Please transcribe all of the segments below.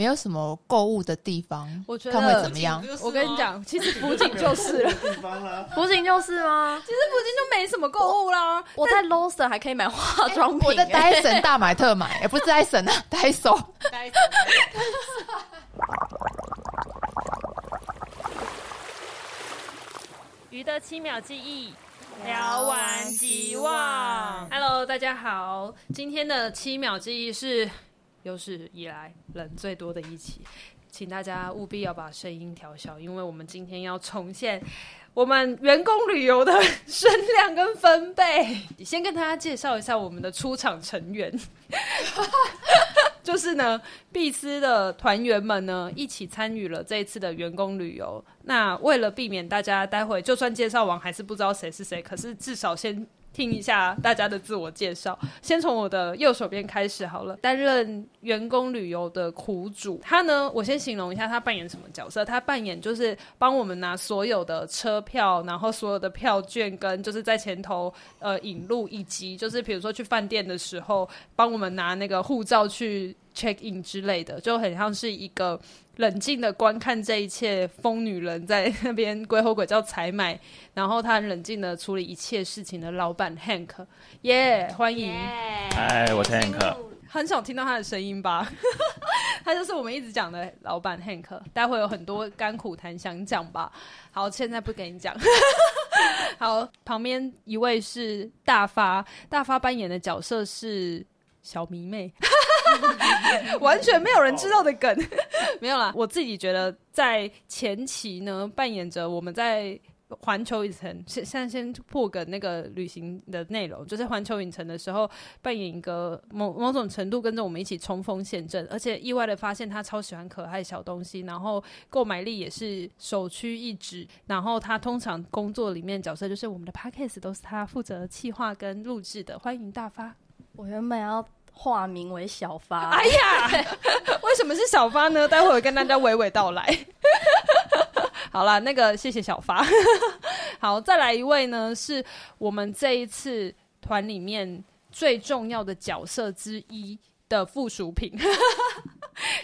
没有什么购物的地方，我觉得看会怎么样？我跟你讲，其实福井就是了，福井就是吗？其实福井就没什么购物啦。我在 Lawson 还可以买化妆品，我在 Dyson 大买特买，也不是 Dyson 啊，Daiso。鱼的 七秒记忆。聊完即忘。Hello，大家好，今天的七秒记忆是有史以来人最多的一期，请大家务必要把声音调小，因为我们今天要重现我们员工旅游的 声量跟分贝。先跟大家介绍一下我们的出场成员。就是呢，碧斯的团员们呢一起参与了这一次的员工旅游。那为了避免大家待会就算介绍完还是不知道谁是谁，可是至少先听一下大家的自我介绍。先从我的右手边开始好了。担任员工旅游的苦主，他呢，我先形容一下他扮演什么角色。他扮演就是帮我们拿所有的车票，然后所有的票券跟就是在前头呃引路，以及就是比如说去饭店的时候帮我们拿那个护照去 check in 之类的，就很像是一个冷静的观看这一切疯女人在那边鬼吼鬼叫采买，然后他很冷静的处理一切事情的老板 Hank，耶、yeah，欢迎，哎、我是 Hank，很少听到他的声音吧？他就是我们一直讲的老板 Hank，待会有很多甘苦谈想讲吧？好，现在不给你讲。好，旁边一位是大发，大发扮演的角色是小迷妹。完全没有人知道的梗，没有啦。我自己觉得，在前期呢，扮演着我们在环球影城，现现在先破梗那个旅行的内容，就是环球影城的时候，扮演一个某某种程度跟着我们一起冲锋陷阵，而且意外的发现他超喜欢可爱小东西，然后购买力也是首屈一指。然后他通常工作里面角色就是我们的 Podcast 都是他负责企划跟录制的。欢迎大发，我原本要。化名为小发，哎呀，为什么是小发呢？待会儿跟大家娓娓道来。好了，那个谢谢小发。好，再来一位呢，是我们这一次团里面最重要的角色之一的附属品。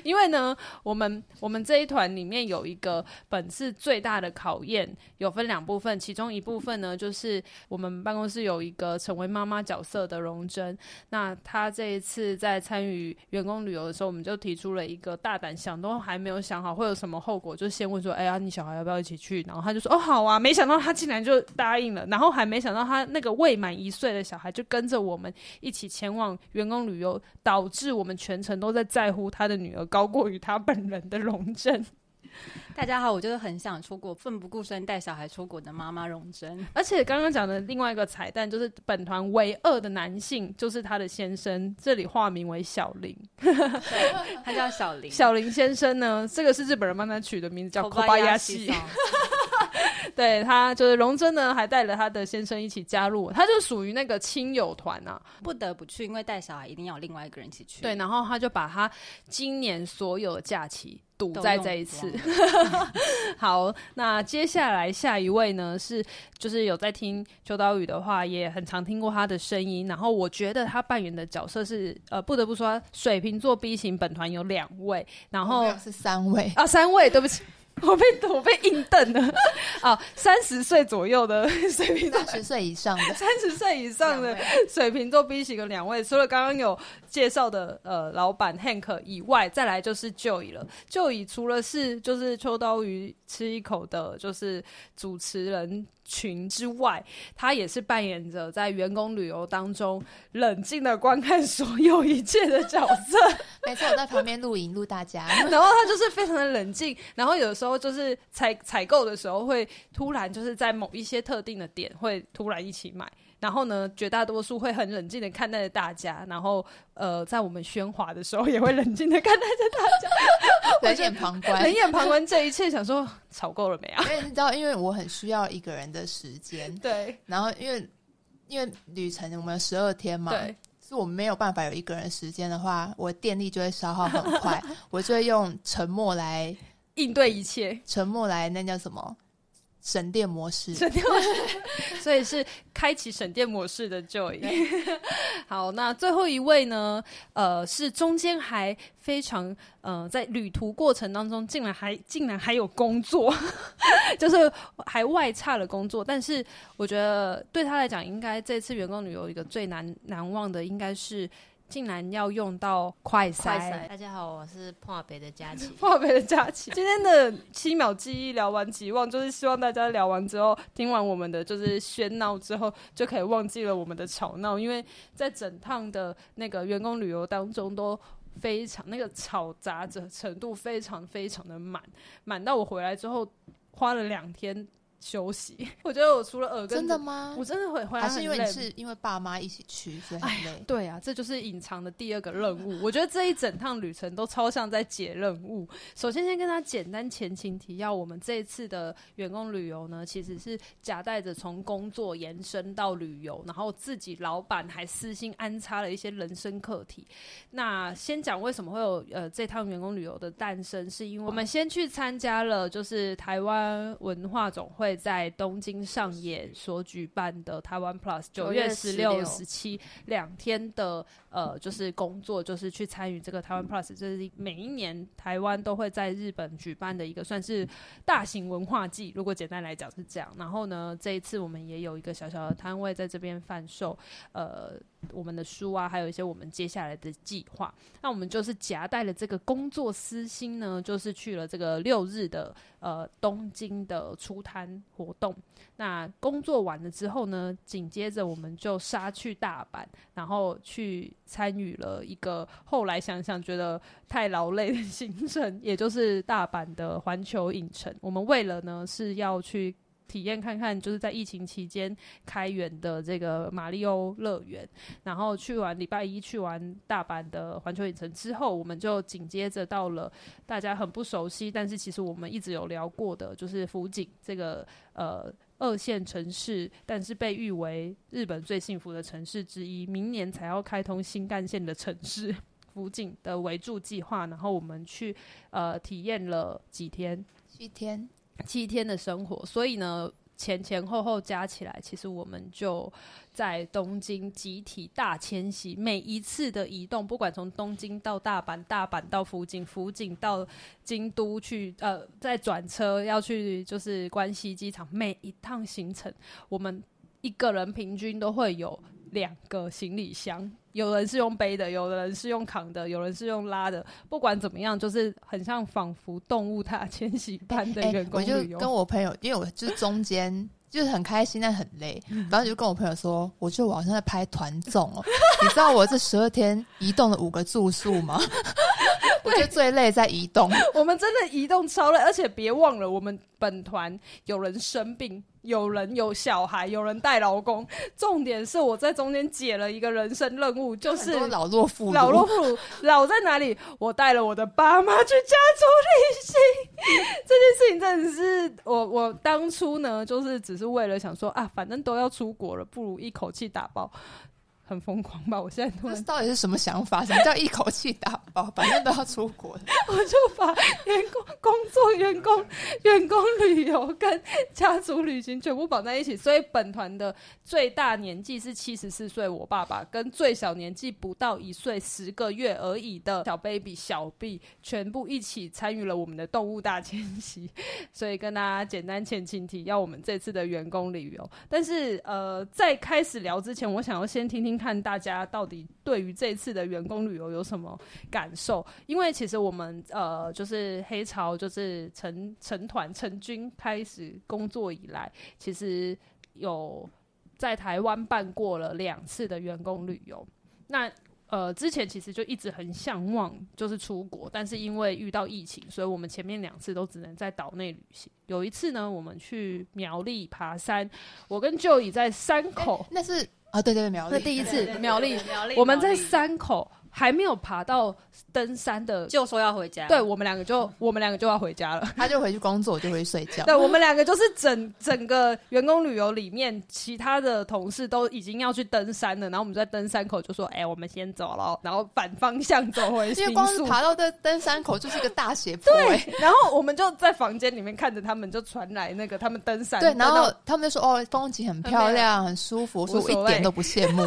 因为呢，我们我们这一团里面有一个本次最大的考验，有分两部分，其中一部分呢，就是我们办公室有一个成为妈妈角色的荣珍，那她这一次在参与员工旅游的时候，我们就提出了一个大胆想都还没有想好会有什么后果，就先问说，哎呀，你小孩要不要一起去？然后他就说，哦，好啊，没想到他竟然就答应了，然后还没想到他那个未满一岁的小孩就跟着我们一起前往员工旅游，导致我们全程都在在乎他的女儿。高过于他本人的荣珍。大家好，我就是很想出国、奋不顾身带小孩出国的妈妈荣珍。而且刚刚讲的另外一个彩蛋，就是本团唯二的男性，就是他的先生，这里化名为小林，他叫小林。小林先生呢，这个是日本人帮他取的名字，叫 Kobayashi。对，他就是荣臻呢，还带了他的先生一起加入，他就属于那个亲友团啊，不得不去，因为带小孩一定要有另外一个人一起去。对，然后他就把他今年所有的假期堵在这一次。好，那接下来下一位呢，是就是有在听秋刀鱼的话，也很常听过他的声音。然后我觉得他扮演的角色是呃，不得不说，水瓶座 B 型本团有两位，然后是三位啊，三位，对不起。我被我被硬瞪了 啊！三十岁左右的水瓶座，三十岁以上的，三十岁以上的水瓶座 B 型的两位，除了刚刚有介绍的呃老板 Hank 以外，再来就是 Joy 了。Joy 除了是就是秋刀鱼吃一口的，就是主持人。群之外，他也是扮演着在员工旅游当中冷静的观看所有一切的角色。没错，我在旁边录影录大家，然后他就是非常的冷静，然后有时候就是采采购的时候会突然就是在某一些特定的点会突然一起买。然后呢，绝大多数会很冷静的看待着大家，然后呃，在我们喧哗的时候也会冷静的看待着大家，冷眼旁观，冷眼旁观这一切，想说吵够了没啊？因为你知道，因为我很需要一个人的时间，对。然后因为因为旅程我们十二天嘛，对，是我们没有办法有一个人时间的话，我电力就会消耗很快，我就会用沉默来应对一切，沉默来那叫什么？省电模式，省电模式，所以是开启省电模式的 Joy。好，那最后一位呢？呃，是中间还非常呃，在旅途过程当中，竟然还竟然还有工作，就是还外差了工作。但是我觉得对他来讲，应该这次员工旅游一个最难难忘的，应该是。竟然要用到快塞！大家好，我是破北的佳琪。破北的佳琪，今天的七秒记忆聊完即忘，就是希望大家聊完之后，听完我们的就是喧闹之后，就可以忘记了我们的吵闹，因为在整趟的那个员工旅游当中，都非常那个吵杂的程度非常非常的满，满到我回来之后花了两天。休息，我觉得我除了耳根，真的吗？我真的会回来，还是因为你是因为爸妈一起去，所以很累。对啊，这就是隐藏的第二个任务。我觉得这一整趟旅程都超像在解任务。首先，先跟他简单前情提要，我们这一次的员工旅游呢，其实是夹带着从工作延伸到旅游，然后自己老板还私心安插了一些人生课题。那先讲为什么会有呃这趟员工旅游的诞生，是因为我们先去参加了就是台湾文化总会。会在东京上野所举办的台湾 Plus 九月十六、十七两天的呃，就是工作，就是去参与这个台湾 Plus，这是每一年台湾都会在日本举办的一个算是大型文化季。如果简单来讲是这样，然后呢，这一次我们也有一个小小的摊位在这边贩售，呃。我们的书啊，还有一些我们接下来的计划。那我们就是夹带了这个工作私心呢，就是去了这个六日的呃东京的出摊活动。那工作完了之后呢，紧接着我们就杀去大阪，然后去参与了一个后来想想觉得太劳累的行程，也就是大阪的环球影城。我们为了呢是要去。体验看看，就是在疫情期间开园的这个马里欧乐园，然后去完礼拜一去完大阪的环球影城之后，我们就紧接着到了大家很不熟悉，但是其实我们一直有聊过的，就是福井这个呃二线城市，但是被誉为日本最幸福的城市之一，明年才要开通新干线的城市 福井的围住计划，然后我们去呃体验了几天，七天。七天的生活，所以呢，前前后后加起来，其实我们就在东京集体大迁徙。每一次的移动，不管从东京到大阪，大阪到福井，福井到京都去，呃，再转车要去就是关西机场，每一趟行程，我们一个人平均都会有两个行李箱。有人是用背的，有的人是用扛的，有人是用拉的。不管怎么样，就是很像仿佛动物它迁徙般的员工旅游。我就跟我朋友，因为我就是中间 就是很开心，但很累。然后就跟我朋友说，我觉得我好像在拍团综哦。你知道我这十二天移动了五个住宿吗？我觉得最累在移动。我们真的移动超累，而且别忘了，我们本团有人生病。有人有小孩，有人带老公。重点是我在中间解了一个人生任务，就是老弱妇孺。老弱妇孺，老在哪里？我带了我的爸妈去家族旅行。这件事情真的是我，我当初呢，就是只是为了想说啊，反正都要出国了，不如一口气打包。很疯狂吧？我现在突然这到底是什么想法？什么叫一口气打包？反正都要出国，我就把员工工作、员工 员工旅游跟家族旅行全部绑在一起。所以本团的最大年纪是七十四岁，我爸爸跟最小年纪不到一岁十个月而已的小 baby 小 B 全部一起参与了我们的动物大迁徙。所以跟大家简单前情提要，我们这次的员工旅游。但是呃，在开始聊之前，我想要先听听。看大家到底对于这次的员工旅游有什么感受？因为其实我们呃，就是黑潮，就是成成团成军开始工作以来，其实有在台湾办过了两次的员工旅游。那呃，之前其实就一直很向往，就是出国，但是因为遇到疫情，所以我们前面两次都只能在岛内旅行。有一次呢，我们去苗栗爬山，我跟舅姨在山口，那是。啊，对对对，苗栗，那第一次苗栗，苗栗，我们在山口还没有爬到登山的，就说要回家。对，我们两个就 我们两个就要回家了。他就回去工作，我就回去睡觉。对，我们两个就是整整个员工旅游里面，其他的同事都已经要去登山了，然后我们在登山口就说：“哎、欸，我们先走了。”然后反方向走回去。因为光是爬到登登山口就是一个大斜坡、欸。对，然后我们就在房间里面看着他们，就传来那个他们登山。对，然后他们就说：“哦，风景很漂亮，很舒服。”我说：“我一点都不羡慕。”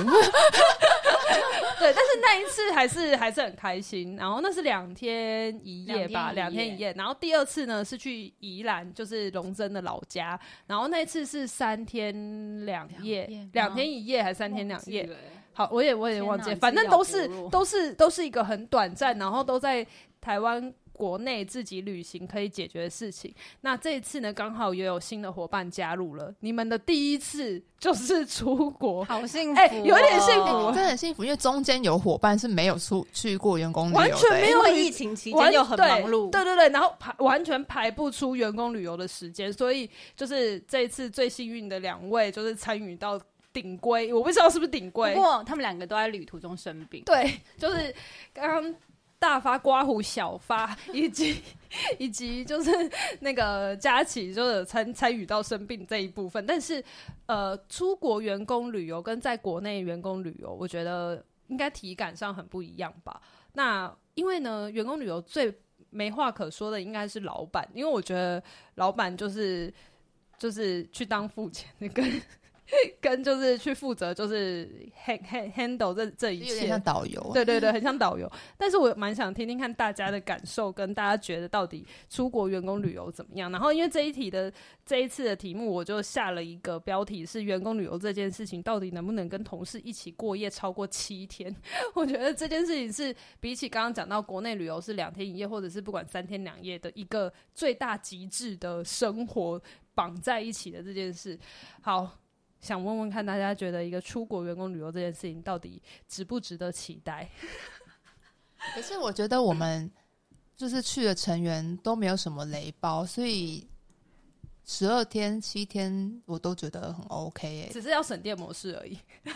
对，但是那一次还是还是很开心。然后那是两天一夜吧，两天，天一夜。然后第二次呢是去宜兰，就是龙珍的老家。然后那次是三天两夜，两天一夜还是三天两夜？好，我也我也忘记，反正都是都是都是一个很短暂，然后都在台湾。国内自己旅行可以解决的事情，那这一次呢，刚好也有新的伙伴加入了。你们的第一次就是出国，好幸福、哦，哎、欸，有点幸福，真的很幸福。因为中间有伙伴是没有出去过员工旅游，完全没有疫情期间又很忙碌，对对对，然后排完全排不出员工旅游的时间，所以就是这一次最幸运的两位就是参与到顶规，我不知道是不是顶规，不过他们两个都在旅途中生病，对，就是刚刚。大发刮胡，小发以及以及就是那个佳琪，就是参参与到生病这一部分。但是，呃，出国员工旅游跟在国内员工旅游，我觉得应该体感上很不一样吧。那因为呢，员工旅游最没话可说的应该是老板，因为我觉得老板就是就是去当付钱的跟。跟就是去负责，就是 hand handle 这这一切，有点像导游。对对对，很像导游。但是我蛮想听听看大家的感受，跟大家觉得到底出国员工旅游怎么样。然后因为这一题的这一次的题目，我就下了一个标题是员工旅游这件事情到底能不能跟同事一起过夜超过七天？我觉得这件事情是比起刚刚讲到国内旅游是两天一夜，或者是不管三天两夜的一个最大极致的生活绑在一起的这件事。好。想问问看，大家觉得一个出国员工旅游这件事情到底值不值得期待？可是我觉得我们就是去的成员都没有什么雷包，所以十二天、七天我都觉得很 OK 欸，只是要省电模式而已。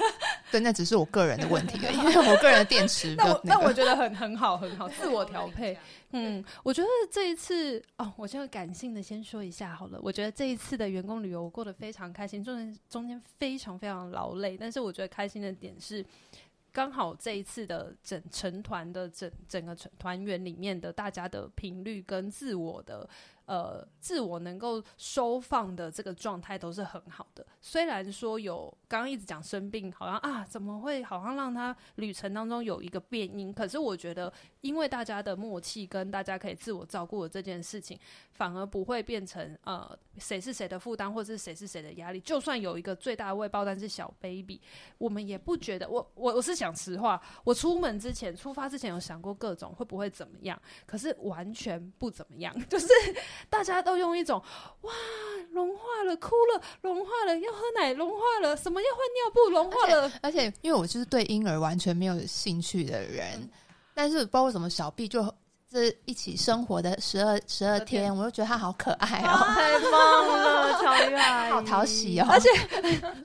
对，那只是我个人的问题而已，因为我个人的电池、那我，那我觉得很很好，很好，自我调配。嗯，我觉得这一次哦，我就感性的先说一下好了。我觉得这一次的员工旅游我过得非常开心，中间中间非常非常劳累，但是我觉得开心的点是，刚好这一次的整成团的整整个成团员里面的大家的频率跟自我的。呃，自我能够收放的这个状态都是很好的。虽然说有刚刚一直讲生病，好像啊，怎么会好像让他旅程当中有一个变音？可是我觉得，因为大家的默契跟大家可以自我照顾的这件事情，反而不会变成呃谁是谁的负担，或者是谁是谁的压力。就算有一个最大的未爆弹是小 baby，我们也不觉得。我我我是讲实话，我出门之前出发之前有想过各种会不会怎么样，可是完全不怎么样，就是。大家都用一种哇融化了，哭了，融化了，要喝奶，融化了，什么要换尿布，融化了。而且，而且因为我就是对婴儿完全没有兴趣的人，嗯、但是不知道为什么小 B 就这一起生活的十二十二天，我就觉得他好可爱哦，啊、太棒了，超可爱，好讨喜哦。而且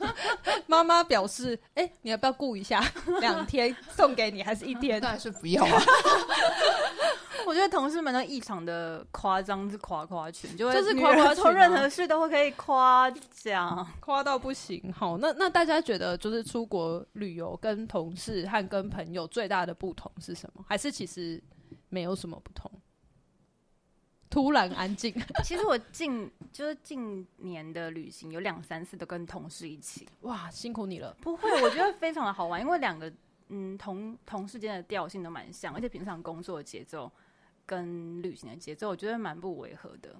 妈妈表示，哎、欸，你要不要顾一下？两天送给你，还是一天？当然是不要啊。我觉得同事们都异常的夸张，是夸夸群，就 就是夸夸群，做任何事都会可以夸奖，夸到不行。好，那那大家觉得，就是出国旅游跟同事和跟朋友最大的不同是什么？还是其实没有什么不同？突然安静。其实我近就是近年的旅行有两三次都跟同事一起，哇，辛苦你了。不会，我觉得非常的好玩，因为两个嗯同同事间的调性都蛮像，而且平常工作的节奏。跟旅行的节奏，我觉得蛮不违和的。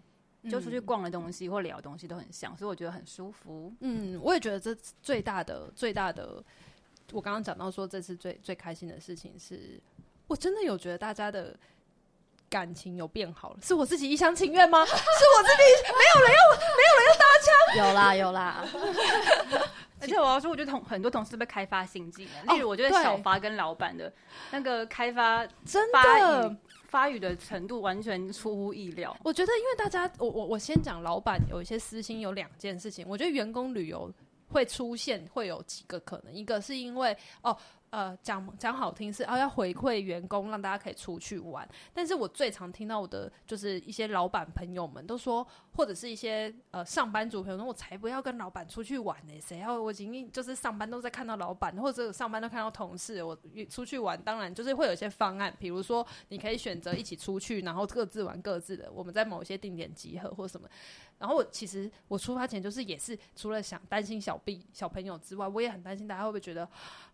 就出去逛的东西或聊的东西都很像，所以我觉得很舒服。嗯，我也觉得这最大的最大的，我刚刚讲到说这次最最开心的事情是，我真的有觉得大家的感情有变好了。是我自己一厢情愿吗？是我自己没有人要没有人要搭腔？有啦有啦。而且我要说，我觉得同很多同事被开发新技能，例如我觉得小发跟老板的那个开发真的。发语的程度完全出乎意料。我觉得，因为大家，我我我先讲，老板有一些私心，有两件事情。我觉得员工旅游会出现会有几个可能，一个是因为哦，呃，讲讲好听是啊，要回馈员工，让大家可以出去玩。但是我最常听到我的就是一些老板朋友们都说，或者是一些呃上班族朋友说，我才不要跟老板出去玩呢、谁要我仅仅就是上班都在看到老板，或者上班都看到同事，我出去玩，当然就是会有一些方案，比如说你可以选择一起出去，然后各自玩各自的，我们在某些定点集合或什么。然后我其实我出发前就是也是除了想担心小 B 小朋友之外，我也很担心大家会不会觉得。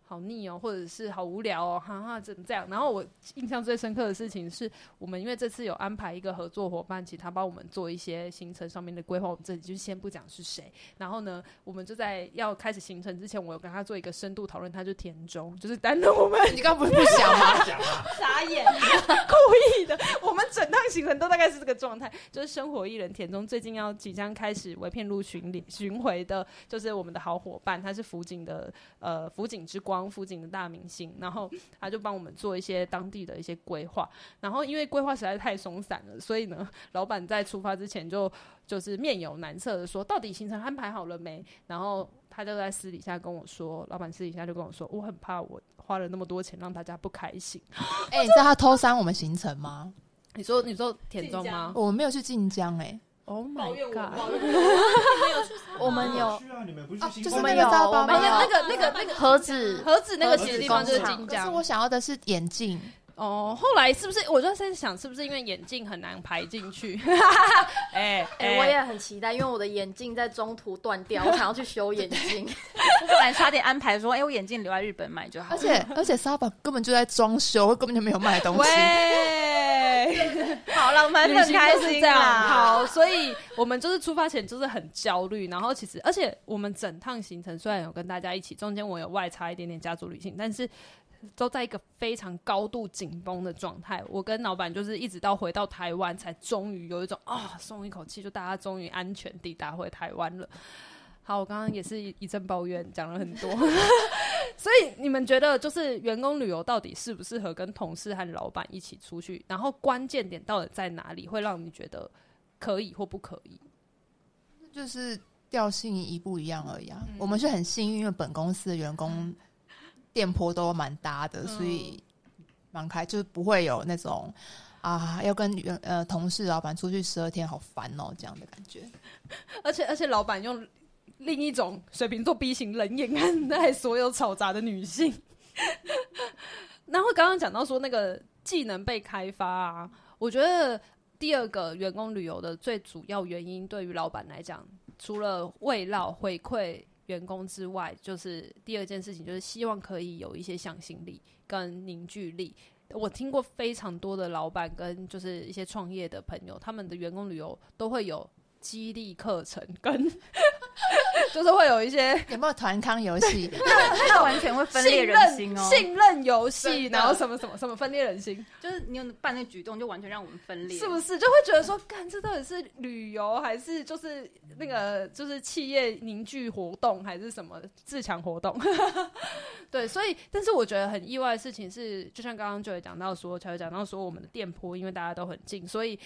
好腻哦，或者是好无聊哦，哈哈，怎么这样？然后我印象最深刻的事情是我们因为这次有安排一个合作伙伴，请他帮我们做一些行程上面的规划。我们这里就先不讲是谁。然后呢，我们就在要开始行程之前，我有跟他做一个深度讨论。他就田中，就是担任我们。你刚不是不想 吗？傻眼，故意的。我们整趟行程都大概是这个状态，就是生活艺人田中最近要即将开始为片路巡礼巡回的，就是我们的好伙伴，他是福井的呃福井之光。附近的大明星，然后他就帮我们做一些当地的一些规划。然后因为规划实在太松散了，所以呢，老板在出发之前就就是面有难色的说：“到底行程安排好了没？”然后他就在私底下跟我说：“老板私底下就跟我说，我很怕我花了那么多钱让大家不开心。”哎，你知道他偷删我们行程吗？你说你说田中吗？我们没有去晋江哎。Oh my god！我。们有，就是那个没有那个那个那个盒子盒子那个其实地方就是晋江。可是我想要的是眼镜哦。后来是不是我就在想，是不是因为眼镜很难排进去？哎 哎，我也很期待，因为我的眼镜在中途断掉，我想要去修眼镜。我本来差点安排说，哎，我眼镜留在日本买就好。而且而且沙宝根本就在装修，根本就没有卖东西。好浪漫很开心这样。好，所以我们就是出发前就是很焦虑，然后其实，而且我们整趟行程虽然有跟大家一起，中间我有外差一点点家族旅行，但是都在一个非常高度紧绷的状态。我跟老板就是一直到回到台湾，才终于有一种啊，松一口气，就大家终于安全抵达回台湾了。好，我刚刚也是一阵抱怨，讲了很多。所以你们觉得，就是员工旅游到底适不适合跟同事和老板一起出去？然后关键点到底在哪里，会让你觉得可以或不可以？就是调性一不一样而已啊。嗯、我们是很幸运，因为本公司的员工电波都蛮搭的，嗯、所以蛮开，就是不会有那种啊要跟员呃同事、老板出去十二天好烦哦这样的感觉。而 且而且，老板用。另一种水瓶座 B 型冷眼看待所有吵杂的女性。然后刚刚讲到说那个技能被开发啊，我觉得第二个员工旅游的最主要原因，对于老板来讲，除了慰劳回馈员工之外，就是第二件事情，就是希望可以有一些向心力跟凝聚力。我听过非常多的老板跟就是一些创业的朋友，他们的员工旅游都会有。激励课程跟就是会有一些有没有团康游戏？那那完全会分裂人心哦。信任游戏，然后什么什么什么分裂人心，就是你有办那举动，就完全让我们分裂，是不是？就会觉得说，干这到底是旅游还是就是那个就是企业凝聚活动还是什么自强活动？对，所以但是我觉得很意外的事情是，就像刚刚就有讲到说，才有讲到说我们的店铺，因为大家都很近，所以。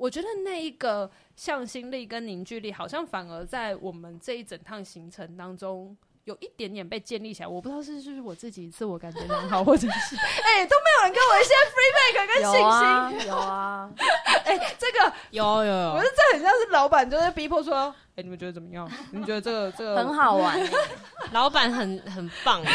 我觉得那一个向心力跟凝聚力，好像反而在我们这一整趟行程当中有一点点被建立起来。我不知道是是不是我自己自我感觉良好，或者是 哎、欸、都没有人给我一些 feedback 跟信心。有啊，哎、欸，这个有有有，我觉得这很像是老板就在逼迫说，哎、欸，你们觉得怎么样？你们觉得这个这个很好玩、欸，老板很很棒。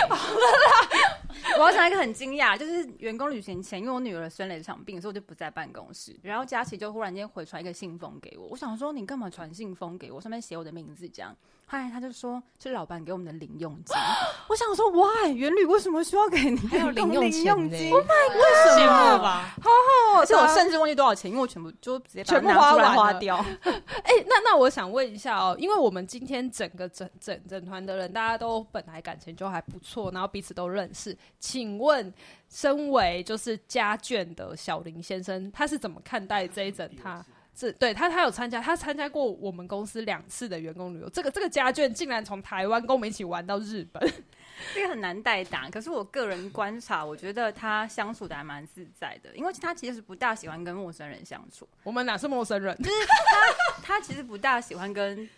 我要讲一个很惊讶，就是员工旅行前，因为我女儿生了一场病，所以我就不在办公室。然后佳琪就忽然间回传一个信封给我，我想说你干嘛传信封给我？上面写我的名字这样。后来他就说是老板给我们的零用金。我想说，why？元旅为什么需要给你还有零用金？Oh my god！为什么吧？好好，而且我甚至忘记多少钱，因为我全部就直接全部花完花掉。哎、欸，那那我想问一下哦，因为我们今天整个整整整团的人，大家都本来感情就还不错，然后彼此都认识。请问，身为就是家眷的小林先生，他是怎么看待这一整他？这对他，他有参加，他参加过我们公司两次的员工旅游。这个这个家眷竟然从台湾跟我们一起玩到日本，这个很难代答。可是我个人观察，我觉得他相处的还蛮自在的，因为他其实不大喜欢跟陌生人相处。我们哪是陌生人？就是他，他其实不大喜欢跟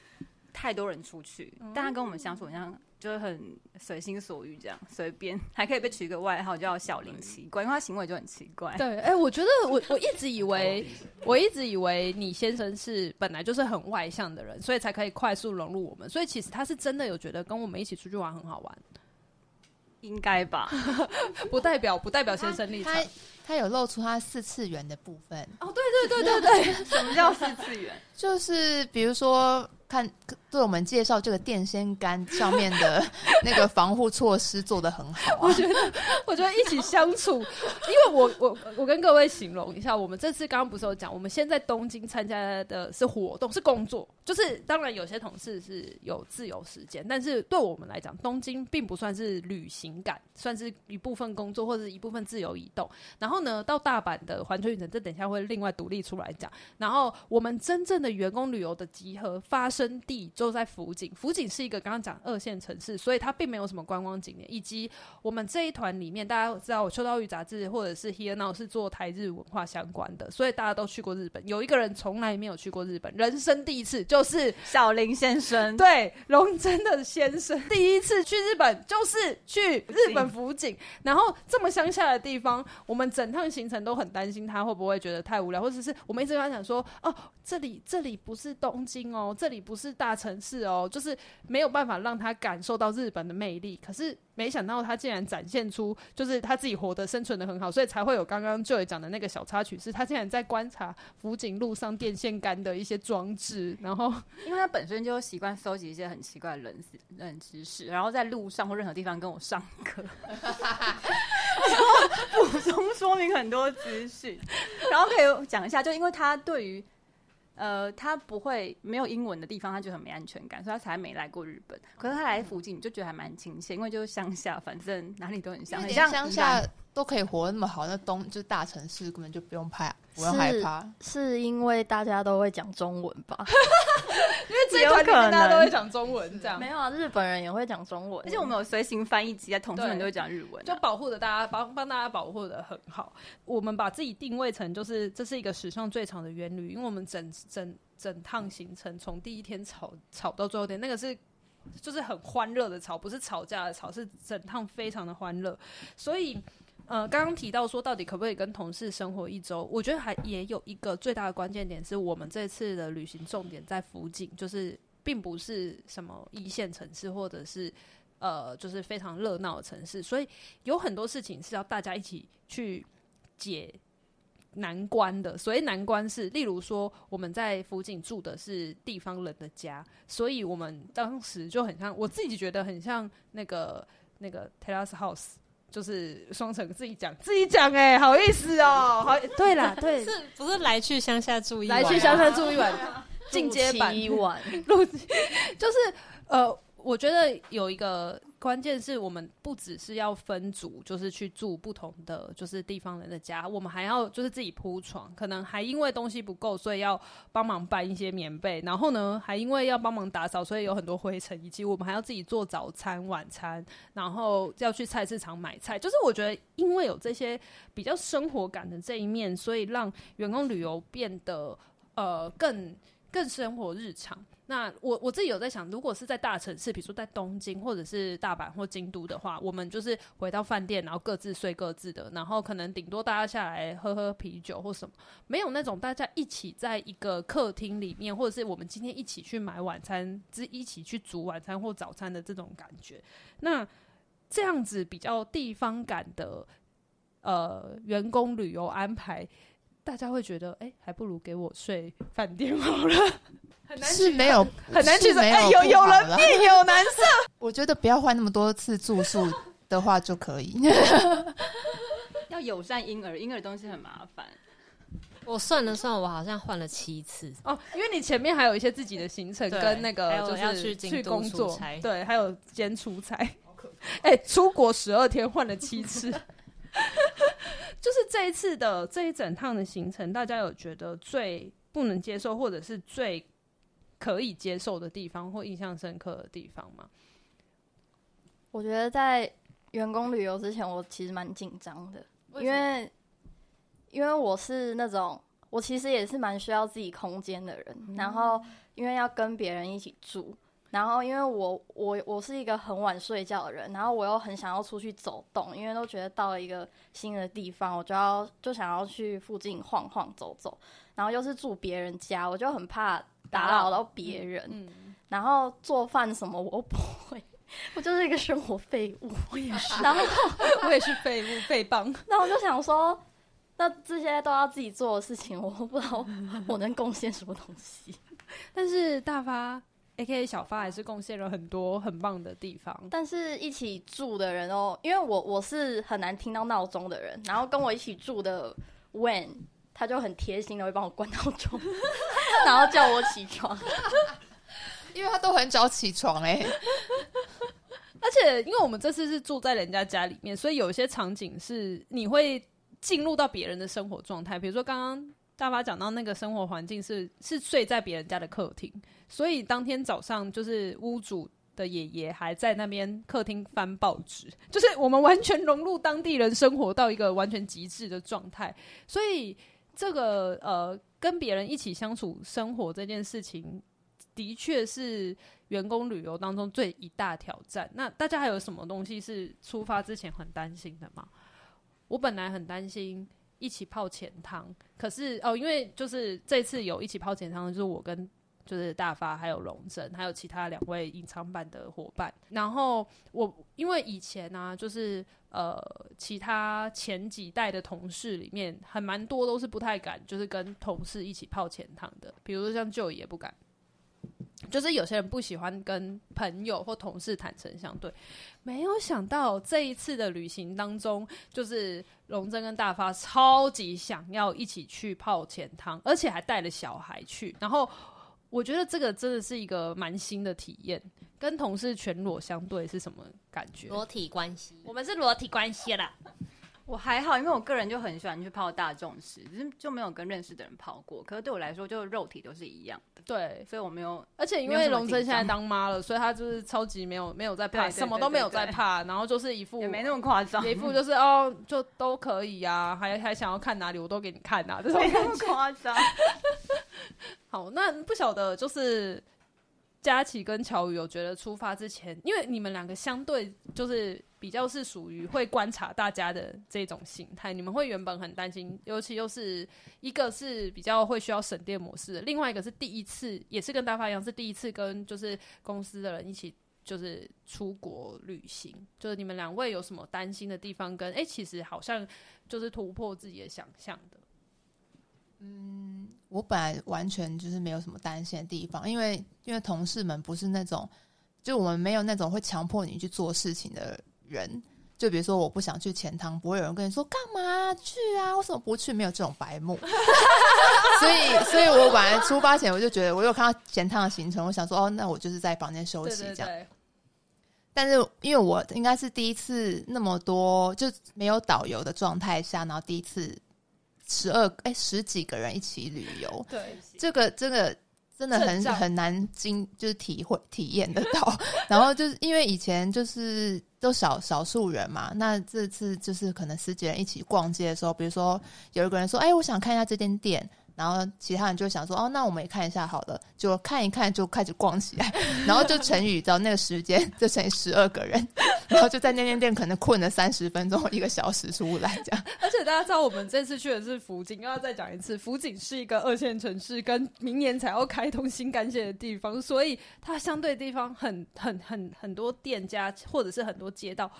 太多人出去，但他跟我们相处好像。就是很随心所欲这样，随便还可以被取一个外号叫小林奇怪，因为他行为就很奇怪。对，哎、欸，我觉得我我一直以为，我一直以为你先生是本来就是很外向的人，所以才可以快速融入我们。所以其实他是真的有觉得跟我们一起出去玩很好玩，应该吧？不代表不代表先生立场。他他有露出他四次元的部分。哦，对对对对对，什么叫四次元？就是比如说。看，对我们介绍这个电线杆上面的 那个防护措施做的很好啊。我觉得，我觉得一起相处，因为我我我跟各位形容一下，我们这次刚刚不是有讲，我们现在东京参加的是活动，是工作，就是当然有些同事是有自由时间，但是对我们来讲，东京并不算是旅行感，算是一部分工作或者一部分自由移动。然后呢，到大阪的环球影城，这等一下会另外独立出来讲。然后我们真正的员工旅游的集合发生。生地就在福井，福井是一个刚刚讲二线城市，所以它并没有什么观光景点。以及我们这一团里面，大家知道我秋刀鱼杂志或者是 Here Now 是做台日文化相关的，所以大家都去过日本。有一个人从来没有去过日本，人生第一次就是小林先生。对，龙真的先生 第一次去日本就是去日本福井，然后这么乡下的地方，我们整趟行程都很担心他会不会觉得太无聊，或者是我们一直跟他讲说，哦，这里这里不是东京哦，这里不是大城市哦，就是没有办法让他感受到日本的魅力。可是没想到他竟然展现出，就是他自己活得生存得很好，所以才会有刚刚 Joy 讲的那个小插曲，是他竟然在观察福井路上电线杆的一些装置。然后，因为他本身就习惯收集一些很奇怪的冷冷知识，然后在路上或任何地方跟我上课，然后补充说明很多资讯，然后可以讲一下，就因为他对于。呃，他不会没有英文的地方，他就很没安全感，所以他才没来过日本。可是他来福井，就觉得还蛮亲切，因为就是乡下，反正哪里都很像，很像乡下都可以活得那么好，那东就是大城市根本就不用怕，不用害怕。是，是因为大家都会讲中文吧？因为这一团里面大家都会讲中文，这样没有啊？日本人也会讲中文，而且我们有随行翻译机，在同事们都会讲日文，啊，就保护的大家帮帮大家保护的很好。我们把自己定位成就是这是一个史上最长的远旅，因为我们整整。整趟行程从第一天吵吵到最后天，那个是就是很欢乐的吵，不是吵架的吵，是整趟非常的欢乐。所以，呃，刚刚提到说到底可不可以跟同事生活一周，我觉得还也有一个最大的关键点，是我们这次的旅行重点在福井，就是并不是什么一线城市，或者是呃，就是非常热闹的城市，所以有很多事情是要大家一起去解。难关的，所以难关是，例如说我们在福井住的是地方人的家，所以我们当时就很像，我自己觉得很像那个那个 Terra House，就是双城自己讲自己讲，哎，好意思哦，好，对啦，对，是不是来去乡下住一晚，来去乡下住一晚，进阶版。一晚，录，就是呃，我觉得有一个。关键是我们不只是要分组，就是去住不同的就是地方人的家，我们还要就是自己铺床，可能还因为东西不够，所以要帮忙搬一些棉被，然后呢，还因为要帮忙打扫，所以有很多灰尘，以及我们还要自己做早餐、晚餐，然后要去菜市场买菜。就是我觉得，因为有这些比较生活感的这一面，所以让员工旅游变得呃更更生活日常。那我我自己有在想，如果是在大城市，比如说在东京或者是大阪或京都的话，我们就是回到饭店，然后各自睡各自的，然后可能顶多大家下来喝喝啤酒或什么，没有那种大家一起在一个客厅里面，或者是我们今天一起去买晚餐，是一起去煮晚餐或早餐的这种感觉。那这样子比较地方感的呃员工旅游安排，大家会觉得，哎、还不如给我睡饭店好了。很难是没有很难去没有、欸、有有人面有难色。我觉得不要换那么多次住宿 的话就可以。要友善婴儿，婴儿东西很麻烦。我算了算，我好像换了七次哦，因为你前面还有一些自己的行程跟那个就是要去去工作，对，还有兼出差。哎、欸，出国十二天换了七次，就是这一次的这一整趟的行程，大家有觉得最不能接受，或者是最可以接受的地方或印象深刻的地方吗？我觉得在员工旅游之前，我其实蛮紧张的，因为因为我是那种我其实也是蛮需要自己空间的人，嗯，然后因为要跟别人一起住，然后因为我我我是一个很晚睡觉的人，然后我又很想要出去走动，因为都觉得到了一个新的地方，我就要就想要去附近晃晃走走。然后又是住别人家，我就很怕打扰到别人。然后做饭什么我不会，我就是一个生活废物。我也是，然后 我也是废物废棒。那我就想说，那这些都要自己做的事情，我不知道我能贡献什么东西。但是大发。A.K.A. 小发还是贡献了很多很棒的地方，但是一起住的人哦，因为我我是很难听到闹钟的人，然后跟我一起住的 When 他就很贴心的会帮我关闹钟，然后叫我起床，因为他都很早起床哎、欸，而且因为我们这次是住在人家家里面，所以有些场景是你会进入到别人的生活状态，比如说刚刚。大发讲到那个生活环境是是睡在别人家的客厅，所以当天早上就是屋主的爷爷还在那边客厅翻报纸，就是我们完全融入当地人生活到一个完全极致的状态。所以这个呃跟别人一起相处生活这件事情，的确是员工旅游当中最一大挑战。那大家还有什么东西是出发之前很担心的吗？我本来很担心。一起泡浅汤，可是哦，因为就是这次有一起泡浅汤，就是我跟就是大发还有龙珍，还有其他两位隐藏版的伙伴。然后我因为以前呢、啊，就是呃，其他前几代的同事里面，还蛮多都是不太敢，就是跟同事一起泡钱汤的，比如说像舅爷不敢。就是有些人不喜欢跟朋友或同事坦诚相对，没有想到这一次的旅行当中，就是龙珍跟大发超级想要一起去泡钱汤，而且还带了小孩去。然后我觉得这个真的是一个蛮新的体验，跟同事全裸相对是什么感觉？裸体关系，我们是裸体关系啦。我还好，因为我个人就很喜欢去泡大众池，只是就没有跟认识的人泡过。可是对我来说，就肉体都是一样的。对，所以我没有。而且因为龙珍现在当妈了，所以他就是超级没有没有在怕，什么都没有在怕，然后就是一副也没那么夸张，一副就是哦，就都可以啊，还还想要看哪里我都给你看啊，这种没那么夸张。好，那不晓得就是。佳琪跟乔宇有觉得出发之前，因为你们两个相对就是比较是属于会观察大家的这种形态，你们会原本很担心，尤其又是一个是比较会需要省电模式的，另外一个是第一次，也是跟大发一样是第一次跟就是公司的人一起就是出国旅行，就是你们两位有什么担心的地方跟？跟、欸、哎，其实好像就是突破自己的想象的。嗯，我本来完全就是没有什么担心的地方，因为因为同事们不是那种，就我们没有那种会强迫你去做事情的人。就比如说，我不想去钱汤，不会有人跟你说干嘛去啊？为什么不去？没有这种白目。所以，所以我本来出发前我就觉得，我有看到钱汤的行程，我想说，哦，那我就是在房间休息这样。但是，因为我应该是第一次那么多就没有导游的状态下，然后第一次。十二哎，十几个人一起旅游，对，这个这个真的很很难经，就是体会体验得到。然后就是因为以前就是都少少数人嘛，那这次就是可能十几人一起逛街的时候，比如说有一个人说：“哎，我想看一下这间店。”然后其他人就想说：“哦，那我们也看一下好了。”就看一看，就开始逛起来。然后就乘以到那个时间，就乘以十二个人。然后就在那间店可能困了三十分钟，一个小时出来这样。而且大家知道，我们这次去的是福井，又要再讲一次，福井是一个二线城市，跟明年才要开通新干线的地方，所以它相对地方很很很很多店家，或者是很多街道。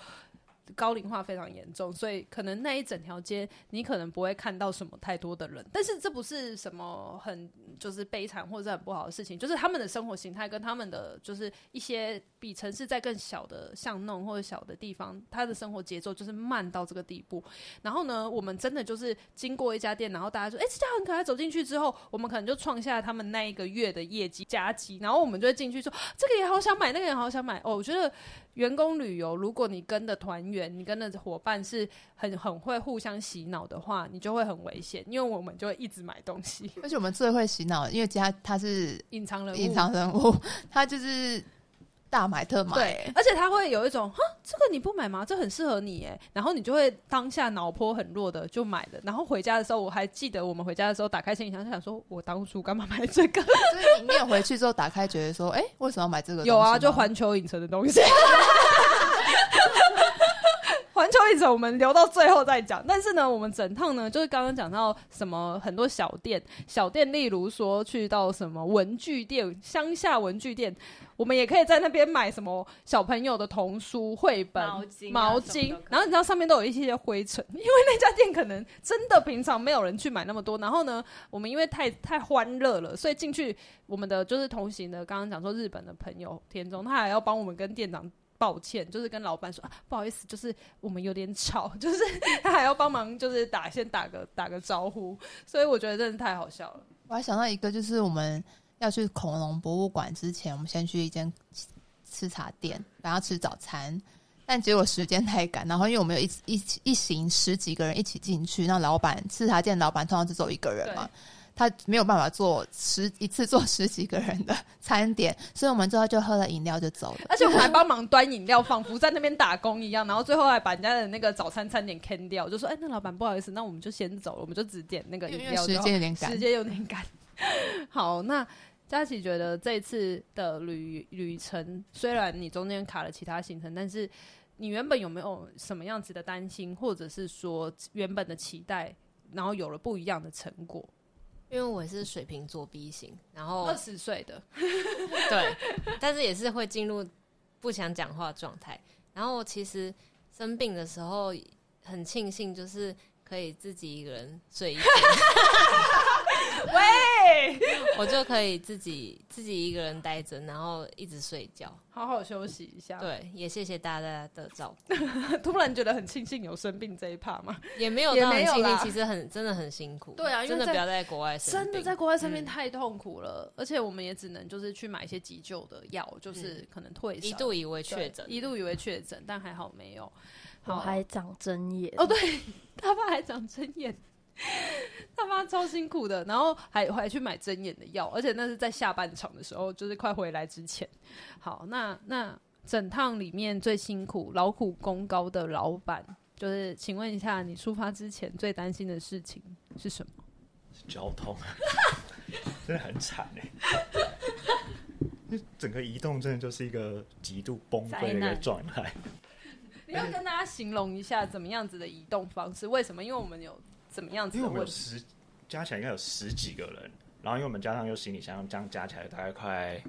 高龄化非常严重，所以可能那一整条街你可能不会看到什么太多的人，但是这不是什么很就是悲惨或者很不好的事情，就是他们的生活形态跟他们的就是一些比城市在更小的巷弄或者小的地方，他的生活节奏就是慢到这个地步。然后呢，我们真的就是经过一家店，然后大家说：“哎、这家很可爱。”走进去之后，我们可能就创下他们那一个月的业绩佳绩，然后我们就会进去说：“这个也好想买，那个也好想买。”哦，我觉得。员工旅游，如果你跟的团员，你跟的伙伴是很很会互相洗脑的话，你就会很危险，因为我们就会一直买东西。而且我们最会洗脑，因为他他是隐藏人物，隐藏人物，他就是大买特买、欸。对，而且他会有一种，哈，这个你不买吗？这很适合你哎。然后你就会当下脑波很弱的就买了。然后回家的时候，我还记得我们回家的时候打开行李箱，就想说，我当初干嘛买这个？所以你念回去之后打开，觉得说，哎、欸，为什么要买这个？有啊，就环球影城的东西。环球影城我们留到最后再讲，但是呢，我们整趟呢，就是刚刚讲到什么很多小店，小店，例如说去到什么文具店，乡下文具店，我们也可以在那边买什么小朋友的童书、绘本、毛巾、毛巾，然后你知道上面都有一些灰尘，因为那家店可能真的平常没有人去买那么多。然后呢，我们因为太太欢乐了，所以进去我们的就是同行的，刚刚讲说日本的朋友田中，他还要帮我们跟店长。抱歉，就是跟老板说啊，不好意思，就是我们有点吵，就是他还要帮忙，就是打先打个打个招呼，所以我觉得真的太好笑了。我还想到一个，就是我们要去恐龙博物馆之前，我们先去一间吃茶店，然后吃早餐，但结果时间太赶，然后因为我们有一一一行十几个人一起进去，那老板吃茶店老板通常只走一个人嘛。他没有办法做十一次做十几个人的餐点，所以我们最后就喝了饮料就走了。而且我们还帮忙端饮料，仿佛在那边打工一样。然后最后还把人家的那个早餐餐点坑掉，就说：“哎、欸，那老板不好意思，那我们就先走了，我们就只点那个饮料。”时间有点赶，时间有点赶。好，那佳琪觉得这次的旅旅程，虽然你中间卡了其他行程，但是你原本有没有什么样子的担心，或者是说原本的期待，然后有了不一样的成果？因为我是水瓶座 B 型，然后二十岁的，对，但是也是会进入不想讲话状态。然后我其实生病的时候很庆幸，就是可以自己一个人睡一天。喂，我就可以自己自己一个人待着，然后一直睡觉，好好休息一下。对，也谢谢大家的照顾。突然觉得很庆幸有生病这一趴嘛？也没有到很庆幸，其实很真的很辛苦。对啊，真的不要在国外生病，真的在国外生病太痛苦了。嗯、而且我们也只能就是去买一些急救的药，就是可能退烧。一度以为确诊，一度以为确诊，但还好没有。好我还长针眼哦，对，他爸还长针眼。他妈超辛苦的，然后还还去买针眼的药，而且那是在下半场的时候，就是快回来之前。好，那那整趟里面最辛苦、劳苦功高的老板，就是请问一下，你出发之前最担心的事情是什么？是交通，真的很惨哎！那整个移动真的就是一个极度崩溃的一个状态。你要跟大家形容一下怎么样子的移动方式？为什么？因为我们有。怎么样子？因为我们有十加起来应该有十几个人，然后因为我们加上又行李箱，这样加起来大概快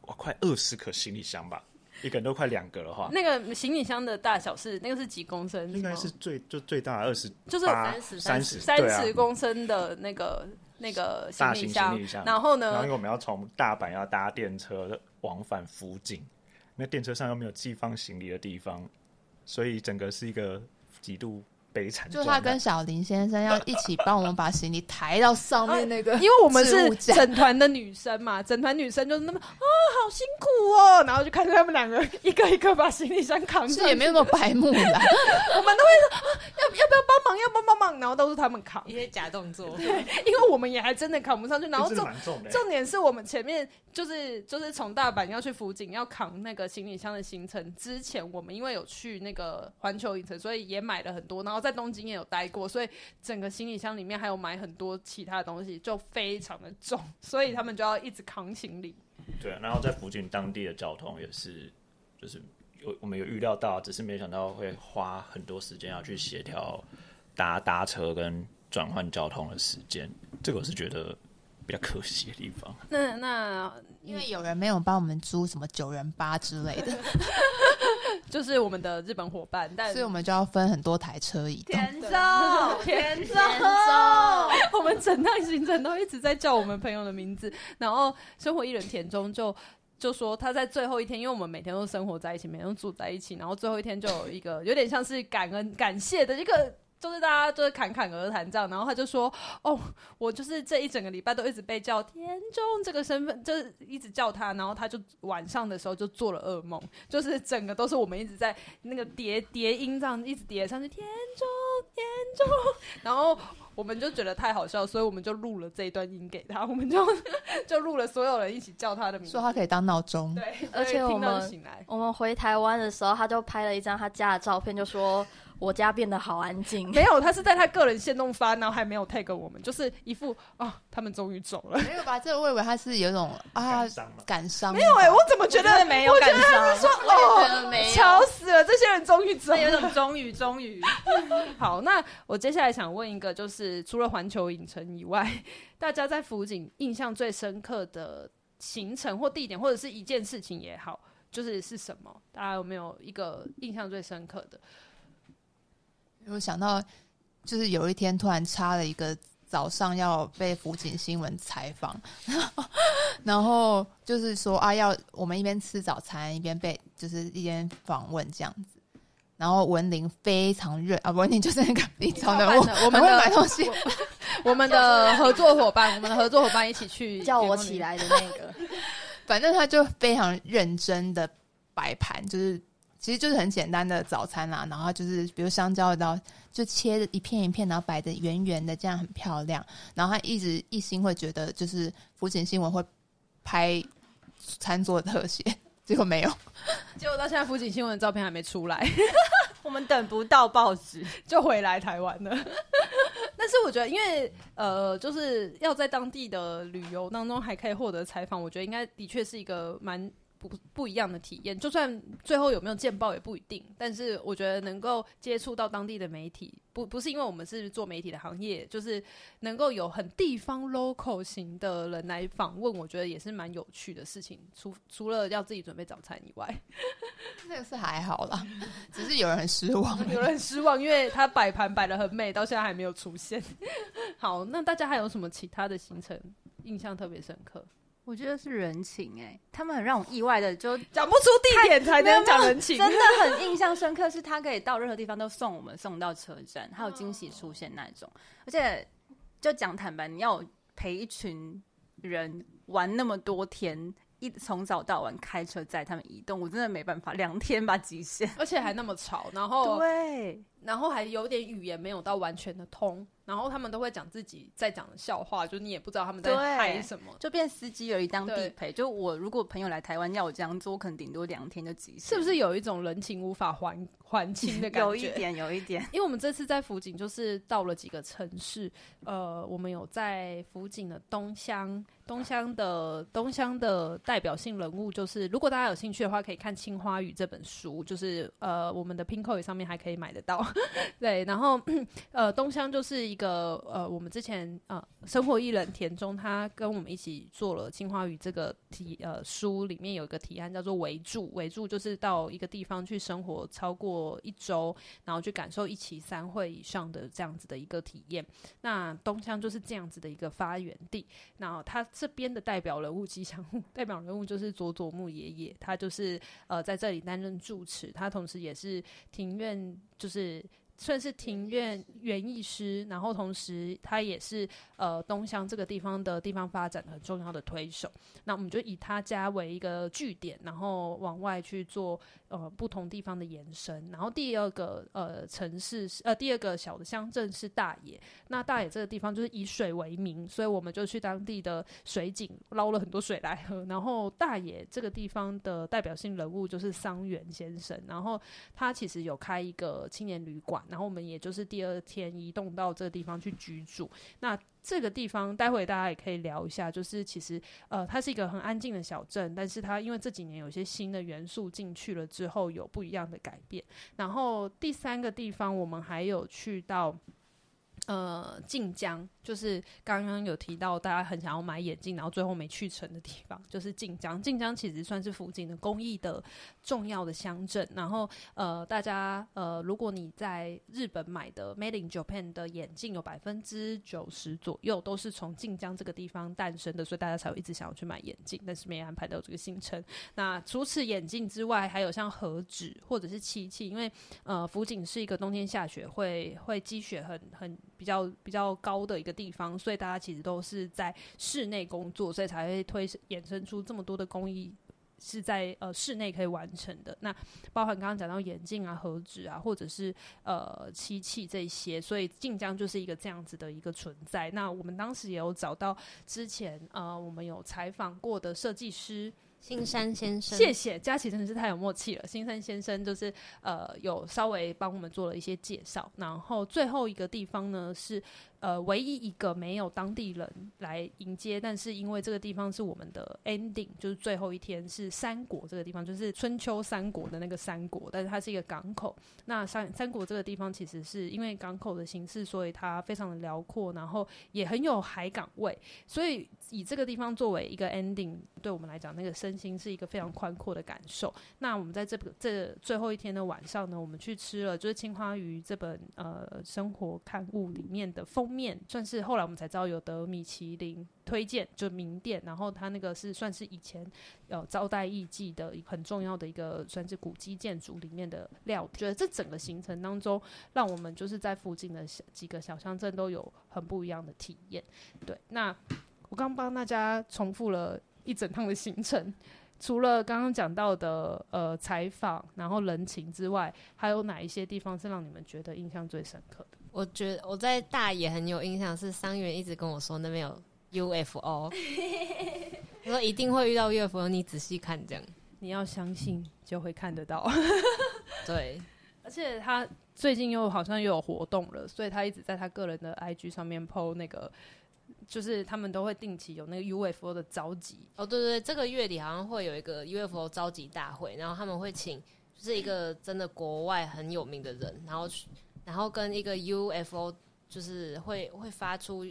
哇快二十个行李箱吧，一个人都快两个的话。那个行李箱的大小是那个是几公升？应该是最就最大二十，就是三十三十三十公升的那个那个行李箱。行李箱。然后呢？然后因为我们要从大阪要搭电车往返福井，那电车上又没有寄放行李的地方，所以整个是一个极度。悲惨，就他跟小林先生要一起帮我们把行李抬到上面那个，因为我们是整团的女生嘛，整团女生就是那么啊、哦，好辛苦哦，然后就看着他们两个一个一个把行李箱扛上，也没有那么白目啦，我们都会说、啊、要要不要帮忙，要不要帮忙，然后都是他们扛。一些假动作，对，因为我们也还真的扛不上去，然后重重点是我们前面就是就是从大阪要去福井要扛那个行李箱的行程之前，我们因为有去那个环球影城，所以也买了很多，然后。在在东京也有待过，所以整个行李箱里面还有买很多其他的东西，就非常的重，所以他们就要一直扛行李。对，然后在附近当地的交通也是，就是有我们有预料到，只是没想到会花很多时间要去协调搭搭车跟转换交通的时间，这个我是觉得比较可惜的地方。那那因为有人没有帮我们租什么九人八之类的。就是我们的日本伙伴，但 所以我们就要分很多台车移动。田中，田中，我们整趟行程都一直在叫我们朋友的名字，然后生活艺人田中就就说他在最后一天，因为我们每天都生活在一起，每天都住在一起，然后最后一天就有一个有点像是感恩感谢的一个就是大家就是侃侃而谈这样，然后他就说：“哦，我就是这一整个礼拜都一直被叫田中这个身份，就是一直叫他，然后他就晚上的时候就做了噩梦，就是整个都是我们一直在那个叠叠音这样一直叠上去，田中田中，然后我们就觉得太好笑，所以我们就录了这一段音给他，我们就 就录了所有人一起叫他的名字，说他可以当闹钟。对，而且我们醒来我们回台湾的时候，他就拍了一张他家的照片，就说。”我家变得好安静。没有，他是在他个人线弄发，然后还没有 tag 我们，就是一副啊，他们终于走了。没有吧？这个我以为他是有种啊感伤。没有哎、欸，我怎么觉得，觉得没有感伤？说哦，巧死了，这些人终于走了，有种终于终于。好，那我接下来想问一个，就是除了环球影城以外，大家在福井印象最深刻的行程或地点，或者是一件事情也好，就是是什么？大家有没有一个印象最深刻的？我想到，就是有一天突然插了一个早上要被福井新闻采访，然后就是说啊，要我们一边吃早餐一边被就是一边访问这样子。然后文玲非常热啊，文玲就是那个你知道的，我我们会买东西，我们的合作伙伴，我们的合作伙伴一起去叫我起来的那个，反正他就非常认真的摆盘，就是。其实就是很简单的早餐啦，然后就是比如香蕉，然后就切一片一片，然后摆的圆圆的，这样很漂亮。然后他一直一心会觉得，就是福井新闻会拍餐桌的特写，结果没有。结果到现在福井新闻的照片还没出来，我们等不到报纸 就回来台湾了。但是我觉得，因为呃，就是要在当地的旅游当中还可以获得采访，我觉得应该的确是一个蛮。不不一样的体验，就算最后有没有见报也不一定。但是我觉得能够接触到当地的媒体，不不是因为我们是做媒体的行业，就是能够有很地方 local 型的人来访问，我觉得也是蛮有趣的事情。除除了要自己准备早餐以外，那个是还好啦，只是有人很失望，有人很失望，因为他摆盘摆的很美，到现在还没有出现。好，那大家还有什么其他的行程印象特别深刻？我觉得是人情哎、欸，他们很让我意外的，就 讲不出地点才能讲人情，真的很印象深刻。是他可以到任何地方都送我们送到车站，还有惊喜出现那种。而且就讲坦白，你要陪一群人玩那么多天，一从早到晚开车载他们移动，我真的没办法，两天吧极限，而且还那么吵，然后对，然后还有点语言没有到完全的通。然后他们都会讲自己在讲的笑话，就你也不知道他们在嗨什么，就变司机而已当地陪。就我如果朋友来台湾要我这样做，我可能顶多两天就极限。是不是有一种人情无法还还清的感觉？有一点，有一点。因为我们这次在福井，就是到了几个城市，呃，我们有在福井的东乡，东乡的东乡的代表性人物，就是如果大家有兴趣的话，可以看《青花语》这本书，就是呃，我们的 Pinkoi 上面还可以买得到。对，然后呃，东乡就是一。一个呃，我们之前呃，生活艺人田中，他跟我们一起做了《青花鱼》这个题呃书，里面有一个提案叫做“围住”，围住就是到一个地方去生活超过一周，然后去感受一期三会以上的这样子的一个体验。那东乡就是这样子的一个发源地。那他这边的代表人物吉祥物，代表人物就是佐佐木爷爷，他就是呃在这里担任住持，他同时也是庭院就是。算是庭院园艺师，然后同时他也是呃东乡这个地方的地方发展很重要的推手。那我们就以他家为一个据点，然后往外去做呃不同地方的延伸。然后第二个呃城市是呃第二个小的乡镇是大野。那大野这个地方就是以水为名，所以我们就去当地的水井捞了很多水来喝。然后大野这个地方的代表性人物就是桑原先生，然后他其实有开一个青年旅馆。然后我们也就是第二天移动到这个地方去居住。那这个地方待会大家也可以聊一下，就是其实呃，它是一个很安静的小镇，但是它因为这几年有些新的元素进去了之后，有不一样的改变。然后第三个地方我们还有去到呃，晋江就是刚刚有提到，大家很想要买眼镜，然后最后没去成的地方，就是晋江。晋江其实算是福井的工艺的重要的乡镇。然后，呃，大家呃，如果你在日本买的 Made in Japan 的眼镜，有百分之九十左右都是从晋江这个地方诞生的，所以大家才会一直想要去买眼镜，但是没安排到这个行程。那除此眼镜之外，还有像和纸或者是漆器，因为呃，福井是一个冬天下雪会会积雪很很。比较比较高的一个地方，所以大家其实都是在室内工作，所以才会推衍生出这么多的工艺是在呃室内可以完成的。那包含刚刚讲到眼镜啊、盒子啊，或者是呃漆器这些，所以晋江就是一个这样子的一个存在。那我们当时也有找到之前呃我们有采访过的设计师。新山先生，谢谢佳琪，真的是太有默契了。新山先生就是呃，有稍微帮我们做了一些介绍，然后最后一个地方呢是。呃，唯一一个没有当地人来迎接，但是因为这个地方是我们的 ending，就是最后一天是三国这个地方，就是春秋三国的那个三国，但是它是一个港口。那三三国这个地方其实是因为港口的形式，所以它非常的辽阔，然后也很有海港味，所以以这个地方作为一个 ending，对我们来讲，那个身心是一个非常宽阔的感受。那我们在这个这最后一天的晚上呢，我们去吃了就是青花鱼这本呃生活刊物里面的面算是后来我们才知道有得米其林推荐，就名店。然后它那个是算是以前有招待艺妓的一很重要的一个算是古迹建筑里面的料。觉得这整个行程当中，让我们就是在附近的几个小乡镇都有很不一样的体验。对，那我刚帮大家重复了一整趟的行程，除了刚刚讲到的呃采访，然后人情之外，还有哪一些地方是让你们觉得印象最深刻的？我觉得我在大野很有印象，是桑原一直跟我说那边有 UFO，他 说一定会遇到 UFO，你仔细看这样，你要相信就会看得到。对，而且他最近又好像又有活动了，所以他一直在他个人的 IG 上面 po 那个，就是他们都会定期有那个 UFO 的召集。哦，对对对，这个月底好像会有一个 UFO 召集大会，然后他们会请就是一个真的国外很有名的人，然后去。然后跟一个 UFO 就是会会发出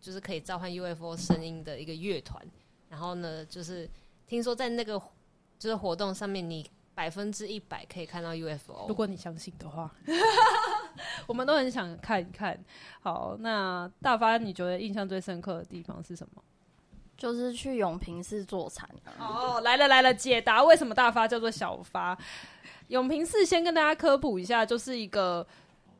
就是可以召唤 UFO 声音的一个乐团，然后呢，就是听说在那个就是活动上面，你百分之一百可以看到 UFO。如果你相信的话，我们都很想看一看。好，那大发，你觉得印象最深刻的地方是什么？就是去永平寺坐禅。哦，来了来了，解答为什么大发叫做小发？永平寺先跟大家科普一下，就是一个。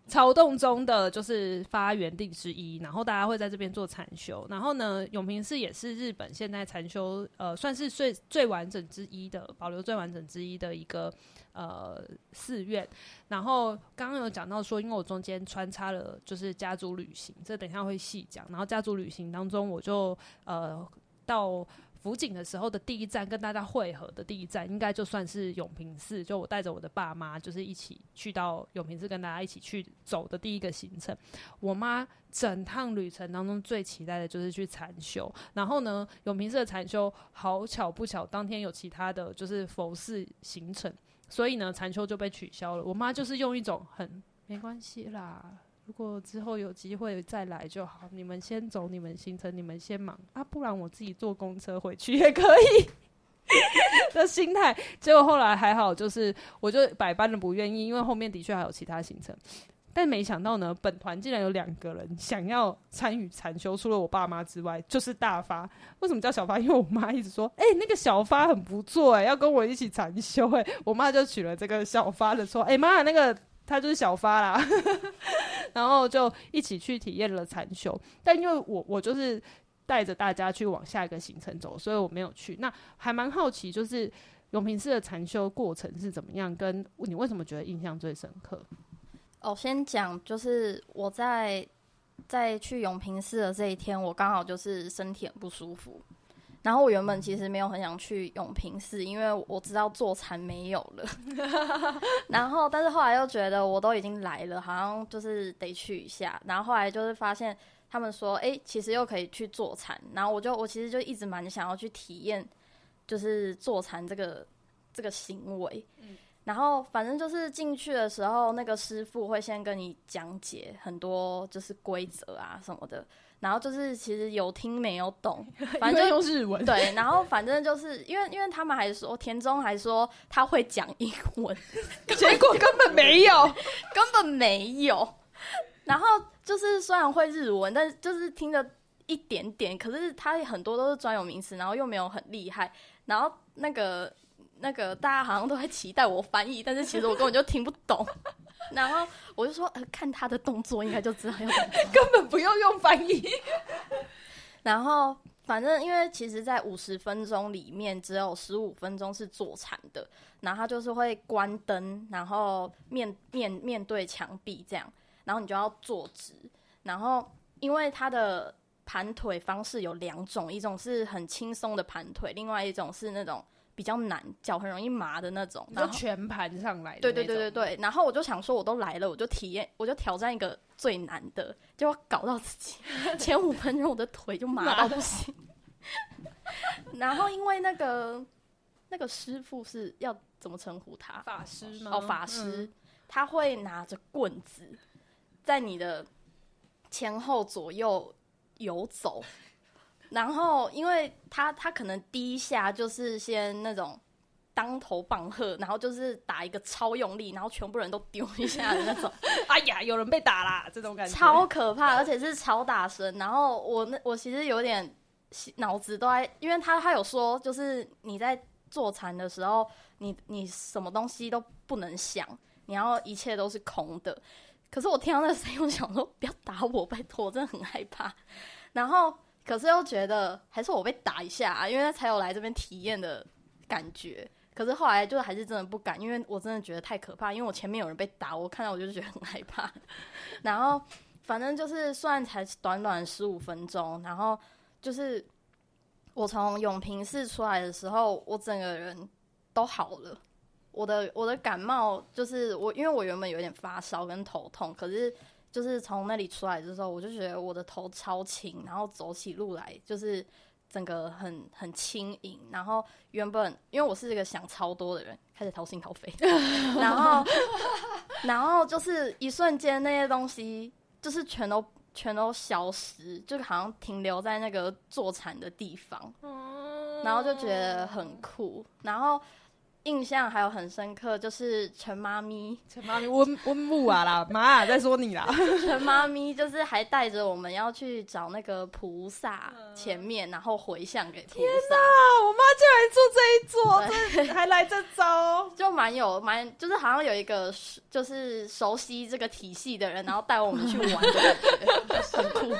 曹洞宗的就是发源地之一，然后大家会在这边做禅修。然后呢，永平寺也是日本现在禅修呃算是最最完整之一的，保留最完整之一的一个呃寺院。然后刚刚有讲到说，因为我中间穿插了就是家族旅行，这等一下会细讲。然后家族旅行当中，我就呃到。福井的时候的第一站，跟大家会合的第一站，应该就算是永平寺。就我带着我的爸妈，就是一起去到永平寺，跟大家一起去走的第一个行程。我妈整趟旅程当中最期待的就是去禅修。然后呢，永平寺的禅修好巧不巧，当天有其他的就是佛事行程，所以呢，禅修就被取消了。我妈就是用一种很没关系啦。如果之后有机会再来就好，你们先走你们行程，你们先忙啊，不然我自己坐公车回去也可以 的心态。结果后来还好，就是我就百般的不愿意，因为后面的确还有其他行程，但没想到呢，本团竟然有两个人想要参与禅修，除了我爸妈之外，就是大发。为什么叫小发？因为我妈一直说，哎、那个小发很不错，哎，要跟我一起禅修，哎，我妈就取了这个小发的错，哎，妈，那个。他就是小发啦，然后就一起去体验了禅修。但因为我我就是带着大家去往下一个行程走，所以我没有去。那还蛮好奇，就是永平寺的禅修过程是怎么样？跟你为什么觉得印象最深刻？哦，先讲就是我在在去永平寺的这一天，我刚好就是身体很不舒服。然后我原本其实没有很想去永平寺，因为我知道坐禅没有了。然后，但是后来又觉得我都已经来了，好像就是得去一下。然后后来就是发现他们说，哎，其实又可以去坐禅。然后我就我其实就一直蛮想要去体验，就是坐禅这个这个行为。然后反正就是进去的时候，那个师傅会先跟你讲解很多就是规则啊什么的。然后就是其实有听没有懂，反正用日文。对，然后反正就是因为因为他们还说田中还说他会讲英文，结果根本没有，根本没有。然后就是虽然会日文，但是就是听着一点点，可是他很多都是专有名词，然后又没有很厉害。然后那个那个大家好像都在期待我翻译，但是其实我根本就听不懂。然后我就说，呃，看他的动作应该就知道要 根本不用用翻译。然后反正因为其实，在五十分钟里面，只有十五分钟是坐禅的。然后他就是会关灯，然后面面面对墙壁这样，然后你就要坐直。然后因为他的盘腿方式有两种，一种是很轻松的盘腿，另外一种是那种。比较难，脚很容易麻的那种，然后全盘上来的。对对对对对，然后我就想说，我都来了，我就体验，我就挑战一个最难的，结果搞到自己 前五分钟我的腿就麻到不行。然后因为那个那个师傅是要怎么称呼他？法师吗？哦，法师，嗯、他会拿着棍子在你的前后左右游走。然后，因为他他可能第一下就是先那种当头棒喝，然后就是打一个超用力，然后全部人都丢一下的那种。哎呀，有人被打啦，这种感觉超可怕，而且是超大声。然后我那我其实有点脑子都在，因为他他有说，就是你在坐禅的时候，你你什么东西都不能想，你要一切都是空的。可是我听到那个声音，我想说不要打我，拜托，我真的很害怕。然后。可是又觉得还是我被打一下，因为才有来这边体验的感觉。可是后来就还是真的不敢，因为我真的觉得太可怕。因为我前面有人被打，我看到我就觉得很害怕。然后反正就是算才短短十五分钟，然后就是我从永平寺出来的时候，我整个人都好了。我的我的感冒就是我，因为我原本有点发烧跟头痛，可是。就是从那里出来的时候，我就觉得我的头超轻，然后走起路来就是整个很很轻盈。然后原本因为我是一个想超多的人，开始掏心掏肺，然后 然后就是一瞬间那些东西就是全都全都消失，就好像停留在那个坐禅的地方，然后就觉得很酷，然后。印象还有很深刻，就是陈妈咪，陈妈咪温温木啊啦，妈啊，在说你啦。陈妈咪就是还带着我们要去找那个菩萨前面，然后回向给菩萨。天哪，我妈竟然住这一桌，还来这招，就蛮有蛮，就是好像有一个就是熟悉这个体系的人，然后带我们去玩的感觉，很酷。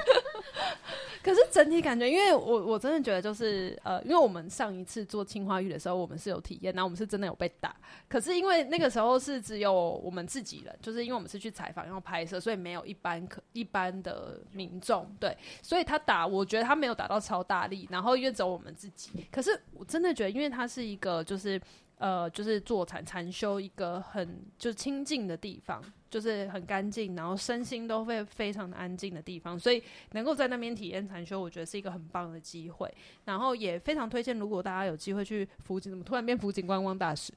可是整体感觉，因为我我真的觉得就是呃，因为我们上一次做青花玉的时候，我们是有体验，然后我们是真的有被打。可是因为那个时候是只有我们自己人，就是因为我们是去采访然后拍摄，所以没有一般可一般的民众对，所以他打，我觉得他没有打到超大力。然后因为只有我们自己，可是我真的觉得，因为它是一个就是呃，就是坐禅禅修一个很就清静的地方。就是很干净，然后身心都会非常的安静的地方，所以能够在那边体验禅修，我觉得是一个很棒的机会。然后也非常推荐，如果大家有机会去福井，怎么突然变福井观光大使？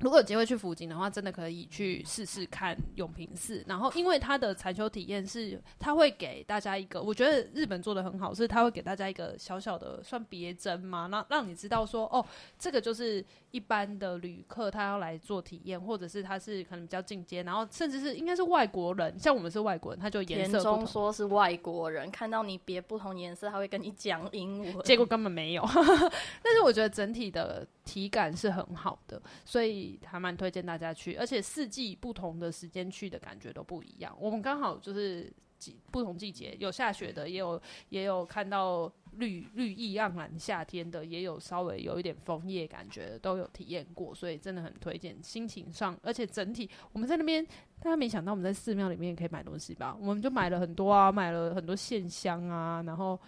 如果有机会去福井的话，真的可以去试试看永平寺。然后，因为它的禅修体验是，它会给大家一个，我觉得日本做的很好，是它会给大家一个小小的算别针嘛，那让你知道说，哦，这个就是一般的旅客他要来做体验，或者是他是可能比较进阶，然后甚至是应该是外国人，像我们是外国人，他就颜色不同。说是外国人，看到你别不同颜色，他会跟你讲英文，结果根本没有。但是我觉得整体的体感是很好的，所以。所以还蛮推荐大家去，而且四季不同的时间去的感觉都不一样。我们刚好就是季不同季节，有下雪的，也有也有看到绿绿意盎然夏天的，也有稍微有一点枫叶感觉的，都有体验过，所以真的很推荐。心情上，而且整体我们在那边，大家没想到我们在寺庙里面也可以买东西吧？我们就买了很多啊，买了很多线香啊，然后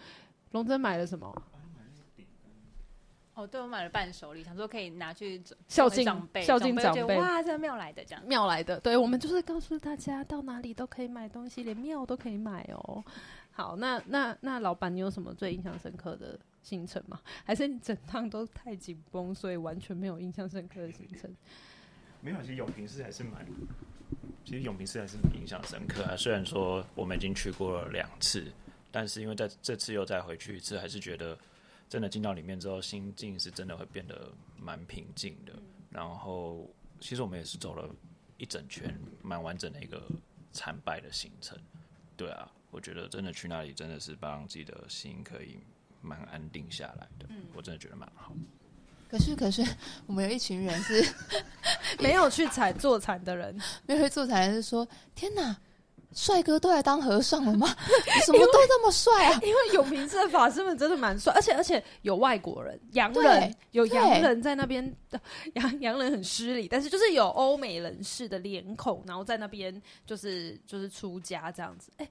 龙珍买了什么？哦，对，我买了伴手礼，想说可以拿去孝敬长辈，孝敬长辈。哇，这庙来的这样，庙来的。对，我们就是告诉大家，到哪里都可以买东西，连庙都可以买哦。好，那那那老板，你有什么最印象深刻的行程吗？还是你整趟都太紧绷，所以完全没有印象深刻的行程？没有，其实永平寺还是蛮，其实永平寺还是蛮印象深刻啊。虽然说我们已经去过了两次，但是因为在这次又再回去一次，还是觉得真的进到里面之后，心境是真的会变得蛮平静的。然后，其实我们也是走了一整圈，蛮完整的一个参拜的行程。对啊，我觉得真的去那里真的是帮自己的心可以蛮安定下来的。嗯，我真的觉得蛮好。可是，可是我们有一群人是 没有去采坐禅的人，没有去坐禅的人是说：“天哪，帅哥都来当和尚了吗？你什么都这么帅啊？”因为永平寺的法师们真的蛮帅，而且而且有外国人，洋人有洋人在那边，洋洋人很失礼，但是就是有欧美人士的脸孔，然后在那边就是就是出家这样子，哎。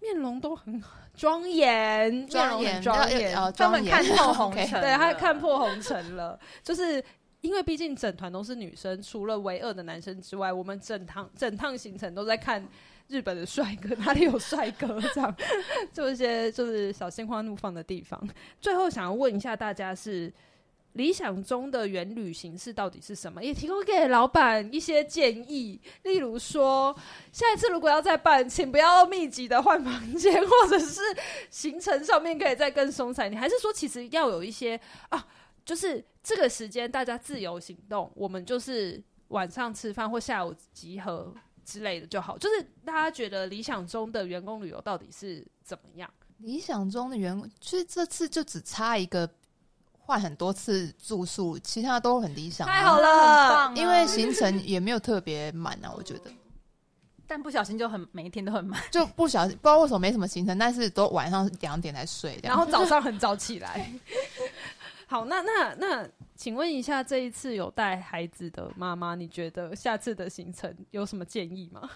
面容都很庄严，庄严庄严，他们看破红 尘，对，他看破红尘了。就是因为毕竟整团都是女生，除了唯二的男生之外，我们整趟整趟行程都在看日本的帅哥，哪里有帅哥？这样，就一些就是小心花怒放的地方。最后想要问一下大家是。理想中的远旅形式到底是什么？也提供给老板一些建议，例如说，下一次如果要再办，请不要密集的换房间，或者是行程上面可以再更松散。你还是说，其实要有一些啊，就是这个时间大家自由行动，我们就是晚上吃饭或下午集合之类的就好。就是大家觉得理想中的员工旅游到底是怎么样？理想中的员工，其实这次就只差一个。换很多次住宿，其他都很理想，啊，太好了，很棒，啊。因为行程也没有特别满啊，我觉得。但不小心就很每一天都很满，就不小心不知道为什么没什么行程，但是都晚上两点才睡，然后早上很早起来。好，那那那，请问一下，这一次有带孩子的妈妈，你觉得下次的行程有什么建议吗？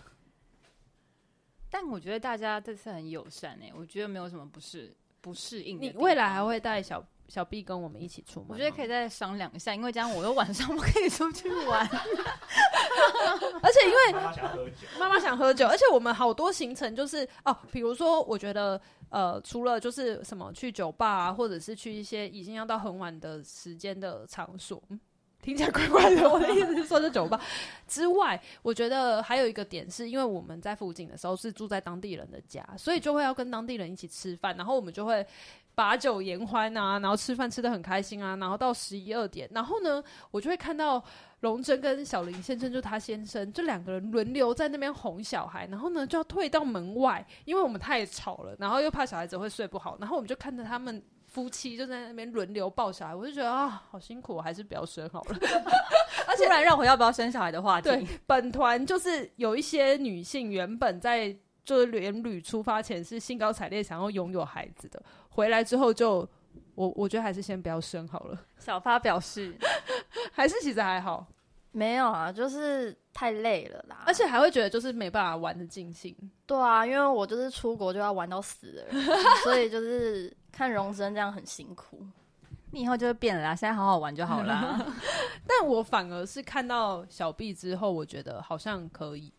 但我觉得大家这次很友善诶，我觉得没有什么不适不适应。你未来还会带小？小 B 跟我们一起出门，我觉得可以再商量一下，因为这样我又晚上 不可以出去玩，而且因为妈妈想喝酒，妈妈想喝酒，而且我们好多行程就是哦，比如说我觉得呃，除了就是什么去酒吧啊，或者是去一些已经要到很晚的时间的场所，听起来怪怪的。我的意思是说，这酒吧之外，我觉得还有一个点是因为我们在附近的时候是住在当地人的家，所以就会要跟当地人一起吃饭，然后我们就会。把酒言欢啊，然后吃饭吃得很开心啊，然后到十一二点，然后呢，我就会看到龙珍跟小林先生，就他先生，这两个人轮流在那边哄小孩，然后呢就要退到门外，因为我们太吵了，然后又怕小孩子会睡不好，然后我们就看着他们夫妻就在那边轮流抱小孩，我就觉得啊，好辛苦，我还是不要生好了。而且突然让我要不要生小孩的话题，对，本团就是有一些女性原本在就是连旅出发前是兴高采烈想要拥有孩子的。回来之后就我我觉得还是先不要生好了。小发表示还是其实还好，没有啊，就是太累了啦，而且还会觉得就是没办法玩的尽兴。对啊，因为我就是出国就要玩到死了，所以就是看荣臻这样很辛苦。你以后就会变了啦，现在好好玩就好啦。但我反而是看到小 B 之后，我觉得好像可以。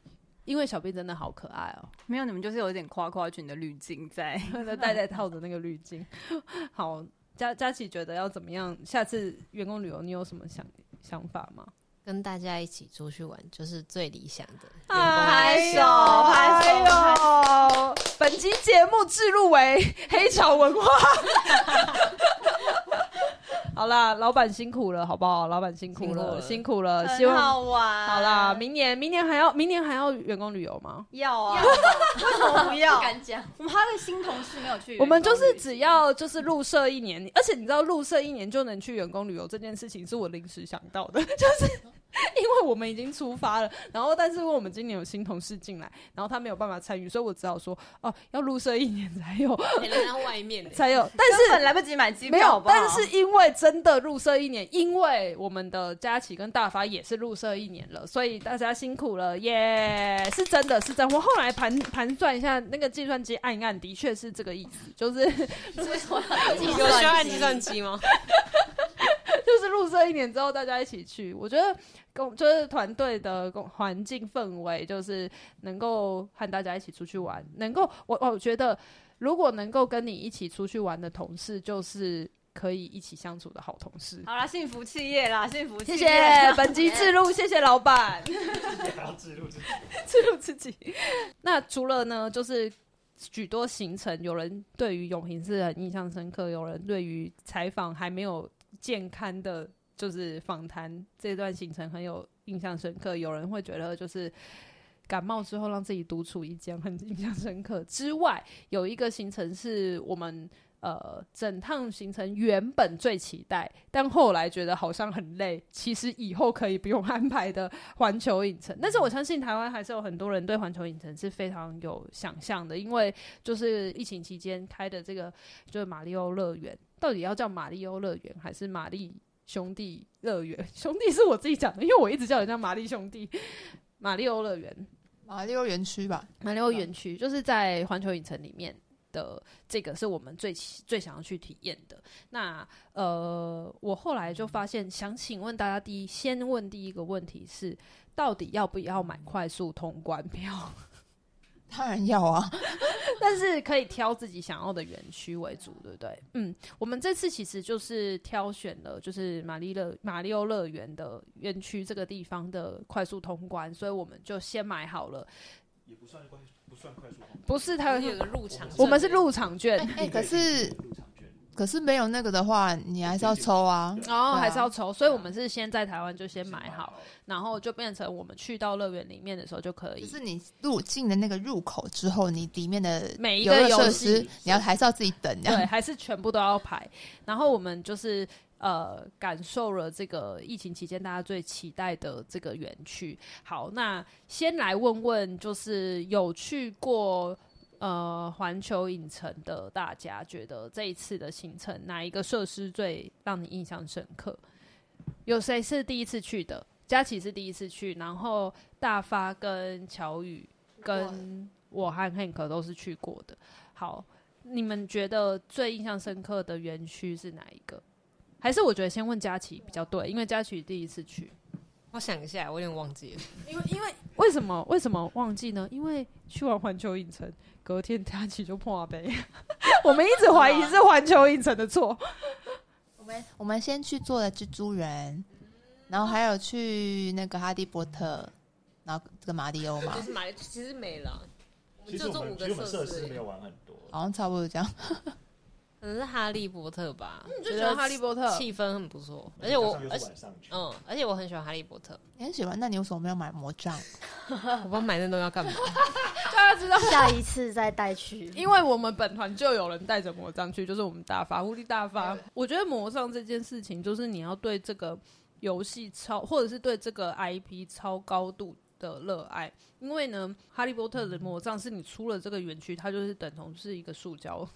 因为小 B 真的好可爱哦，没有你们就是有一点夸夸群的滤镜在，戴在套的那个滤镜。好，佳佳琪觉得要怎么样？下次员工旅游你有什么想想法吗？跟大家一起出去玩就是最理想的。拍手拍手！本期节目置入为黑潮文化。好啦，老板辛苦了，好不好？老板辛苦了，辛苦了，希望好玩。好啦，明年，明年还要，明年还要员工旅游吗？要啊，为什么不要？不敢讲，我们还有新同事没有去。我们就是只要就是入社一年，而且你知道入社一年就能去员工旅游这件事情，是我临时想到的，就是。因为我们已经出发了，然后但是因为我们今年有新同事进来，然后他没有办法参与，所以我只好说哦，要入社一年才有，外面。才有，但是来不及买机票，没有，但是因为真的入社一年，因为我们的佳琪跟大发也是入社一年了，所以大家辛苦了耶，yeah, 是真的是真的。我后来盘盘算一下，那个计算机按一按，的确是这个意思，就是 有需要按计算机吗？就是入社一年之后，大家一起去，我觉得。工就是团队的工环境氛围，就是能够和大家一起出去玩，能够我我觉得，如果能够跟你一起出去玩的同事，就是可以一起相处的好同事。好啦，幸福企业啦，幸福企业。谢谢本集置入，谢谢老板。还要置入自己，置入自己。那除了呢，就是许多行程，有人对于永平是很印象深刻，有人对于采访还没有健康的，就是访谈这段行程很有印象深刻。有人会觉得就是感冒之后让自己独处一间很印象深刻。之外，有一个行程是我们。呃，整趟行程原本最期待，但后来觉得好像很累，其实以后可以不用安排的环球影城。但是我相信台湾还是有很多人对环球影城是非常有想象的，因为就是疫情期间开的这个就是马里奥乐园，到底要叫马里欧乐园还是玛丽兄弟乐园？兄弟是我自己讲的，因为我一直叫人家玛丽兄弟。马里欧乐园，马里欧园区吧，马里欧园区就是在环球影城里面。的这个是我们最最想要去体验的。那呃，我后来就发现，想请问大家，第一，先问第一个问题是，到底要不要买快速通关票？当然要啊，但是可以挑自己想要的园区为主，对不对？嗯，我们这次其实就是挑选了，就是玛丽乐马里奥乐园的园区这个地方的快速通关，所以我们就先买好了。也不算快。不算快速通关，不是它有个入场，我们是入场券。哎，可是可是没有那个的话，你还是要抽啊，然后还是要抽，所以我们是先在台湾就先买好，然后就变成我们去到乐园里面的时候就可以。就是你入进的那个入口之后，你里面的每一个设施，你要还是要自己等，对，还是全部都要排。然后我们就是。呃，感受了这个疫情期间大家最期待的这个园区。好，那先来问问，就是有去过呃环球影城的大家，觉得这一次的行程哪一个设施最让你印象深刻？有谁是第一次去的？佳琪是第一次去，然后大发跟乔宇跟我和 Hank 都是去过的。好，你们觉得最印象深刻的园区是哪一个？还是我觉得先问佳琪比较对，因为佳琪第一次去。我想一下，我有点忘记了。因为因为为什么为什么忘记呢？因为去完环球影城，隔天他起就破杯。我们一直怀疑是环球影城的错。我们我们先去做了蜘蛛人，然后还有去那个哈利波特，然后这个马里欧嘛。就是马里，其实没了。其实我们其实我们设施没有玩很多，好像差不多这样。可能是哈利波特吧，嗯、就喜欢哈利波特，气氛很不错，而且我而且嗯，而且我很喜欢哈利波特，你很喜欢，那你为什么没有买魔杖？我不知道买那东西要干嘛？大家知道下一次再带去，因为我们本团就有人带着魔杖去，就是我们大发狐狸大发。我觉得魔杖这件事情，就是你要对这个游戏超，或者是对这个 IP 超高度的热爱，因为呢，哈利波特的魔杖是你出了这个园区，它就是等同是一个塑胶。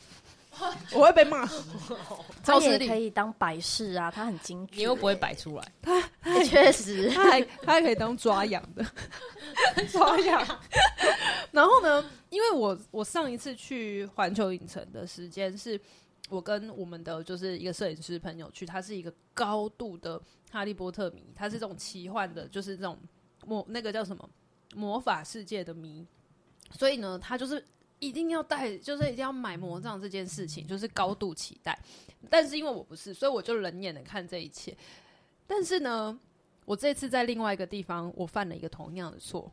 我会被骂，它也可以当摆饰啊，他很精致，你又不会摆出来，他 确实，他还他还可以当抓痒的，抓痒。然后呢，因为我我上一次去环球影城的时间是，我跟我们的就是一个摄影师朋友去，他是一个高度的哈利波特迷，他是这种奇幻的，就是这种魔那个叫什么魔法世界的迷，所以呢，他就是。一定要带，就是一定要买魔杖这件事情，就是高度期待。但是因为我不是，所以我就冷眼的看这一切。但是呢，我这次在另外一个地方，我犯了一个同样的错，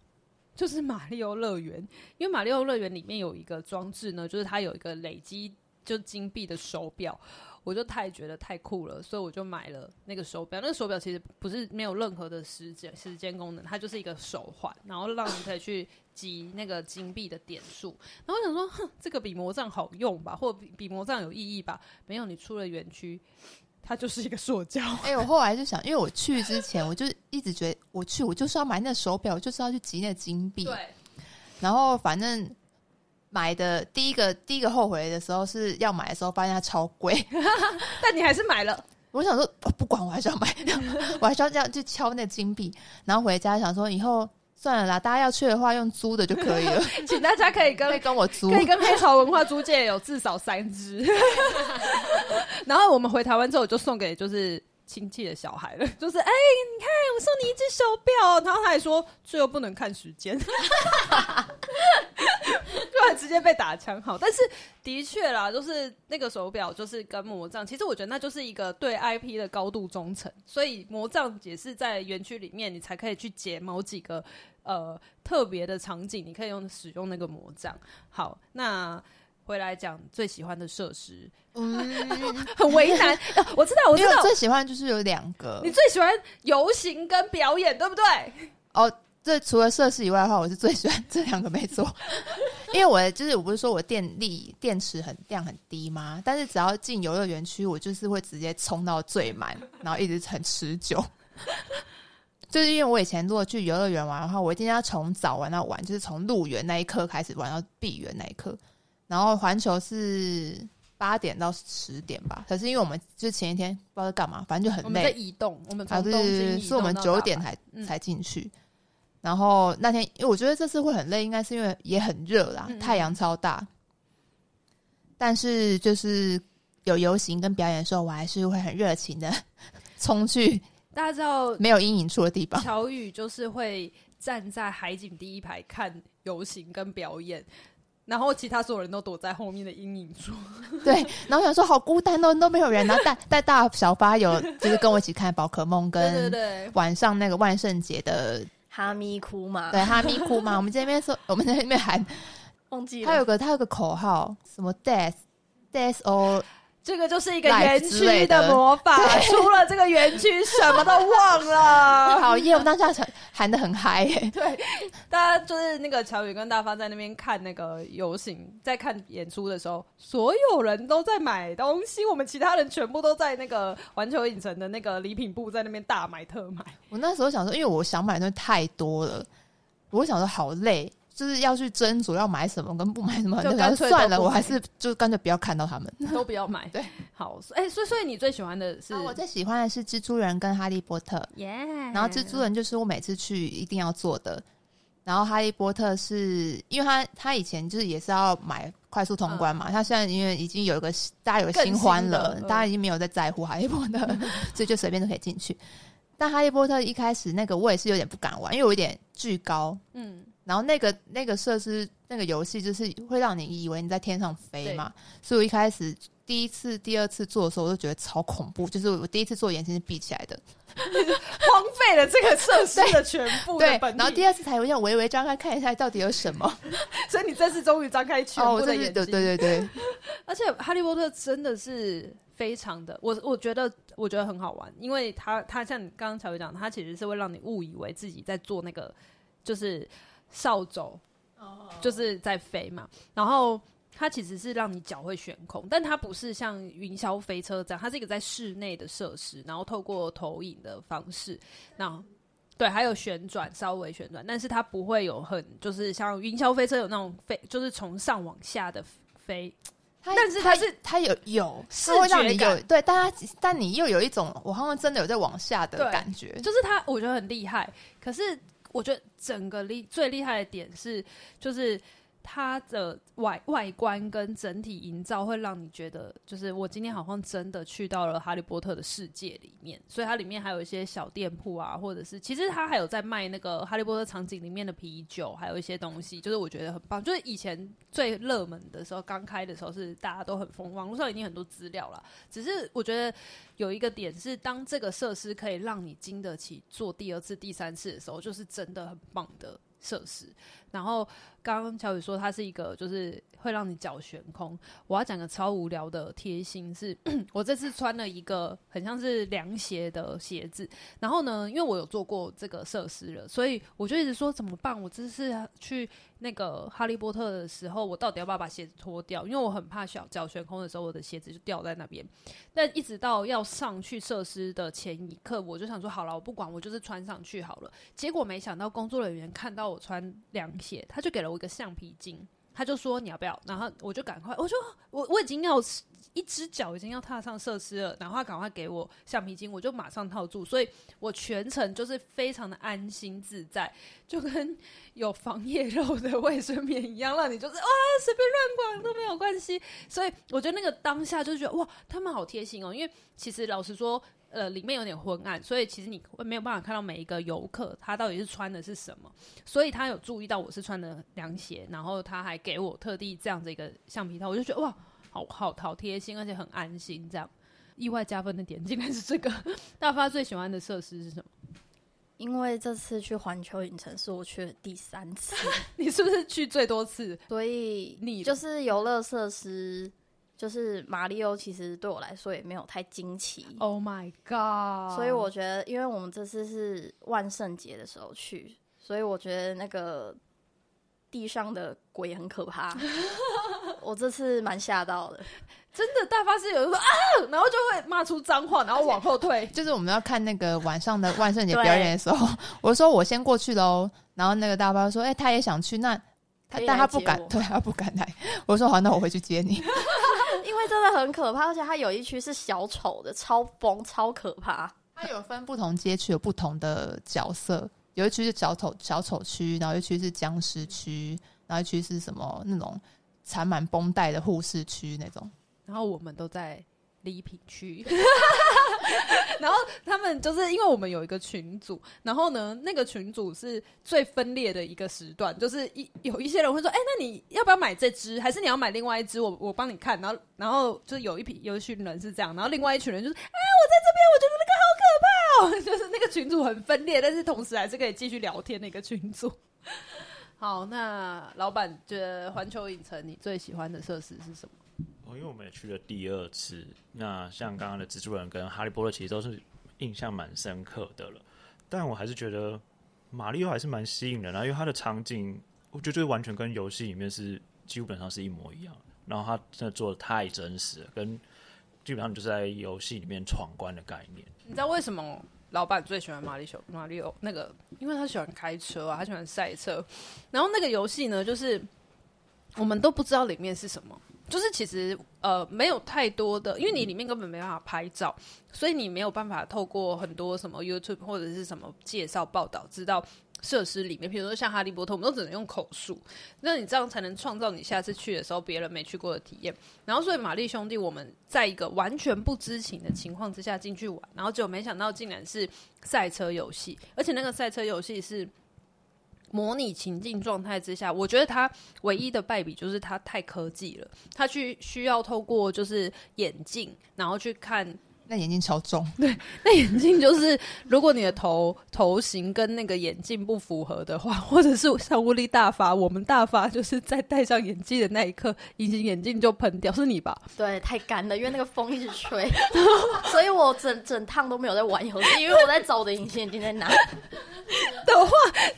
就是马里奥乐园。因为马里奥乐园里面有一个装置呢，就是它有一个累积就金币的手表。我就太觉得太酷了，所以我就买了那个手表。那个手表其实不是没有任何的时间时间功能，它就是一个手环，然后让你可以去集那个金币的点数。然后我想说，哼，这个比魔杖好用吧，或比比魔杖有意义吧？没有，你出了园区，它就是一个塑胶。哎、欸，我后来就想，因为我去之前，我就一直觉得我去，我就是要买那个手表，我就是要去集那个金币。对。然后反正。买的第一个第一个后悔的时候是要买的时候发现它超贵，但你还是买了。我想说不管我还是要买，我还是要这样去敲那金币，然后回家想说以后算了啦，大家要去的话用租的就可以了，请大家可以跟可以跟我租，可以跟黑潮文化租借有至少三只。然后我们回台湾之后我就送给就是。亲戚的小孩了，就是哎、你看，我送你一只手表，然后他还说，这又不能看时间，就然直接被打枪。好，但是的确啦，就是那个手表就是跟魔杖，其实我觉得那就是一个对 IP 的高度忠诚，所以魔杖也是在园区里面，你才可以去解某几个呃特别的场景，你可以用使用那个魔杖。好，那。回来讲最喜欢的设施，嗯，很为难。我知道，我知道，最喜欢就是有两个。你最喜欢游行跟表演，对不对？哦，这除了设施以外的话，我是最喜欢这两个，没错。因为我就是我不是说我电力电池很量很低吗？但是只要进游乐园区，我就是会直接冲到最满，然后一直很持久。就是因为我以前如果去游乐园玩的话，我一定要从早玩到晚，就是从入园那一刻开始玩到闭园那一刻。然后环球是八点到十点吧，可是因为我们就前一天不知道在干嘛，反正就很累。我们在移动，我们从东京移动到大阪。啊，对对对，是我们九点才、嗯、才进去。然后那天，因为我觉得这次会很累，应该是因为也很热啦，太阳超大。但是就是有游行跟表演的时候，我还是会很热情的 冲去。大家知道没有阴影处的地方，乔宇就是会站在海景第一排看游行跟表演。然后其他所有人都躲在后面的阴影处，对。然后想说好孤单哦，都没有人。然后带带大小发有就是跟我一起看宝可梦，跟晚上那个万圣节的哈咪哭嘛，对哈咪哭嘛。我们这边说，我们在那边喊，忘记了。他有个他有个口号，什么 death death or。这个就是一个园区的魔法，出了这个园区什么都忘了。好耶！我们当下喊的很嗨耶。对，大家就是那个乔宇跟大发在那边看那个游行，在看演出的时候，所有人都在买东西，我们其他人全部都在那个环球影城的那个礼品部在那边大买特买。我那时候想说，因为我想买的东西太多了，我想说好累。就是要去斟酌要买什么跟不买什么，就干脆算了，我还是就干脆不要看到他们，都不要买。对，好，哎、欸，所以所以你最喜欢的是？啊、我最喜欢的是蜘蛛人跟哈利波特。耶！然后蜘蛛人就是我每次去一定要做的，然后哈利波特是因为他他以前就是也是要买快速通关嘛，嗯、他现在因为已经有一个大家有个新欢了，大家已经没有在在乎哈利波特，所以就随便都可以进去。但哈利波特一开始那个我也是有点不敢玩，因为我有点巨高，嗯。然后那个那个设施那个游戏就是会让你以为你在天上飞嘛，所以我一开始第一次、第二次做的时候，我就觉得超恐怖。就是我第一次做眼睛是闭起来的，荒废了这个设施的全部的。对，然后第二次才有要微微张开看一下到底有什么。所以你这次终于张开全部的眼睛。哦、对对对对。而且哈利波特真的是非常的，我我觉得我觉得很好玩，因为他他像你刚刚乔宇讲，他其实是会让你误以为自己在做那个就是。扫帚，就是在飞嘛，然后它其实是让你脚会悬空，但它不是像云霄飞车这样，它是一个在室内的设施，然后透过投影的方式，然后对，还有旋转，稍微旋转，但是它不会有很就是像云霄飞车有那种飞，就是从上往下的飞，但是它是它，它有有视觉感，有对，但它但你又有一种我好像真的有在往下的感觉，就是它我觉得很厉害，可是。我觉得整个厉最厉害的点是，就是。它的外外观跟整体营造会让你觉得，就是我今天好像真的去到了哈利波特的世界里面，所以它里面还有一些小店铺啊，或者是其实它还有在卖那个哈利波特场景里面的啤酒，还有一些东西，就是我觉得很棒。就是以前最热门的时候，刚开的时候是大家都很疯，网络上已经很多资料了。只是我觉得有一个点是，当这个设施可以让你经得起做第二次、第三次的时候，就是真的很棒的设施。然后刚刚乔宇说它是一个，就是会让你脚悬空。我要讲个超无聊的贴心是，我这次穿了一个很像是凉鞋的鞋子。然后呢，因为我有做过这个设施了，所以我就一直说怎么办？我这次去那个哈利波特的时候，我到底要不要把鞋子脱掉？因为我很怕小脚悬空的时候，我的鞋子就掉在那边。但一直到要上去设施的前一刻，我就想说好了，我不管，我就是穿上去好了。结果没想到工作人员看到我穿凉他就给了我一个橡皮筋，他就说你要不要？然后我就赶快，我说我我已经要一只脚已经要踏上设施了，然后他赶快给我橡皮筋，我就马上套住，所以我全程就是非常的安心自在，就跟有防疫肉的卫生棉一样，让你就是哇随便乱逛都没有关系。所以我觉得那个当下就觉得哇，他们好贴心哦，因为其实老实说。呃里面有点昏暗，所以其实你会没有办法看到每一个游客他到底是穿的是什么。所以他有注意到我是穿的凉鞋，然后他还给我特地这样子一个橡皮套，我就觉得哇，好好好贴心，而且很安心。这样意外加分的点竟然是这个。大发最喜欢的设施是什么？因为这次去环球影城是我去的第三次，你是不是去最多次？所以你就是游乐设施，就是马里奥，其实对我来说也没有太惊奇。Oh my god！所以我觉得，因为我们这次是万圣节的时候去，所以我觉得那个地上的鬼很可怕。我这次蛮吓到的。真的，大发是有人说啊，然后就会骂出脏话，然后往后退。就是我们要看那个晚上的万圣节表演的时候，我说我先过去喽。然后那个大发说，哎、欸，他也想去，那他但他不敢，对，他不敢来。我说好，那我回去接你。真的很可怕，而且它有一区是小丑的，超疯，超可怕。它有分不同街区，有不同的角色，有一区是小丑小丑区，然后一区是僵尸区，然后一区是什么那种缠满绷带的护士区那种。然后我们都在礼品区，然后他们就是因为我们有一个群组，然后呢，那个群组是最分裂的一个时段，就是一有一些人会说，哎，那你要不要买这只？还是你要买另外一只？我我帮你看。然后然后就是有一批有一群人是这样，然后另外一群人就是，哎，我在这边，我觉得那个好可怕哦，就是那个群组很分裂，但是同时还是可以继续聊天的一个群组。好，那老板觉得环球影城你最喜欢的设施是什么？因为我们也去了第二次，那像刚刚的蜘蛛人跟哈利波特其实都是印象蛮深刻的了，但我还是觉得马里奥还是蛮吸引人的，因为它的场景我觉得就完全跟游戏里面是基本上是一模一样，然后它真的做的太真实了，跟基本上就是在游戏里面闯关的概念。你知道为什么老板最喜欢马里奥？马里奥那个，因为他喜欢开车啊，他喜欢赛车，然后那个游戏呢，就是我们都不知道里面是什么。就是其实呃没有太多的，因为你里面根本没办法拍照，所以你没有办法透过很多什么 YouTube 或者是什么介绍报道知道设施里面，比如说像哈利波特，我们都只能用口述，那你这样才能创造你下次去的时候别人没去过的体验。然后所以玛丽兄弟我们在一个完全不知情的情况之下进去玩，然后就没想到竟然是赛车游戏，而且那个赛车游戏是。模拟情境状态之下，我觉得它唯一的败笔就是它太科技了，它去需要透过就是眼镜，然后去看。那眼镜超重，对，那眼镜就是，如果你的头头型跟那个眼镜不符合的话，或者是像乌力大发，我们大发就是在戴上眼镜的那一刻，隐形眼镜就喷掉，是你吧？对，太干了，因为那个风一直吹，所以我整整趟都没有在玩游戏，因为我在找我的隐形眼镜在哪。的话，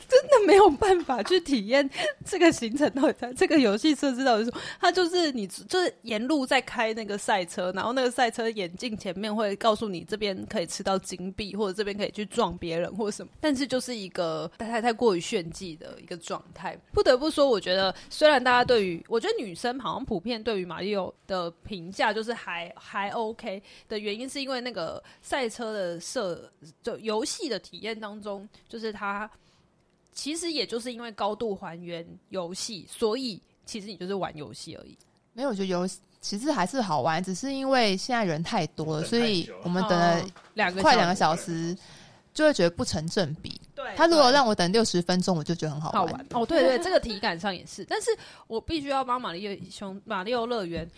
真的没有办法去体验这个行程到底在 这个游戏设置到底是什么，它就是你就是沿路在开那个赛车，然后那个赛车眼镜前面。会告诉你这边可以吃到金币，或者这边可以去撞别人，或什么。但是就是一个太太太过于炫技的一个状态。不得不说，我觉得虽然大家对于，我觉得女生好像普遍对于马里奥的评价就是还 还 OK 的原因，是因为那个赛车的设就游戏的体验当中，就是它其实也就是因为高度还原游戏，所以其实你就是玩游戏而已。没有，我觉得游戏。其实还是好玩，只是因为现在人太多了，所以我们等了两个快两个小时，就会觉得不成正比。对，他如果让我等六十分钟，我就觉得很好玩。好玩哦，对对，这个体感上也是。但是我必须要帮马里奥兄马里奥乐园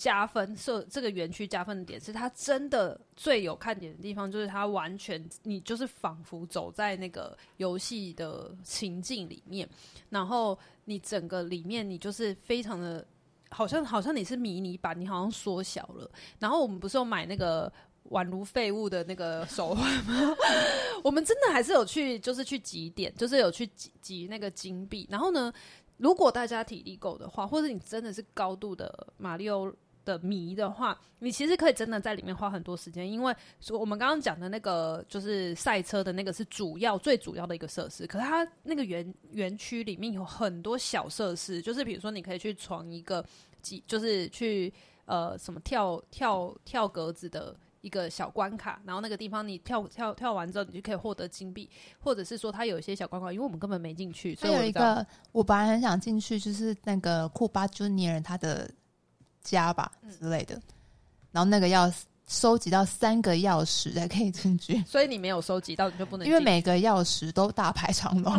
加分，设这个园区加分的点是，它真的最有看点的地方，就是它完全你就是仿佛走在那个游戏的情境里面，然后你整个里面你就是非常的。好像好像你是迷你版，你好像缩小了。然后我们不是有买那个宛如废物的那个手环吗？我们真的还是有去，就是去集点，就是有去集集那个金币。然后呢，如果大家体力够的话，或者你真的是高度的马里奥的迷的话，你其实可以真的在里面花很多时间，因为我们刚刚讲的那个就是赛车的那个是主要最主要的一个设施，可是它那个园园区里面有很多小设施，就是比如说你可以去闯一个几，就是去呃什么跳跳跳格子的一个小关卡，然后那个地方你跳跳跳完之后，你就可以获得金币，或者是说它有一些小关卡，因为我们根本没进去，所以有一个我本来很想进去，就是那个库巴 Junior 他的。家吧之类的，然后那个要收集到三个钥匙才可以进去，所以你没有收集到，你就不能进。因为每个钥匙都大排长龙，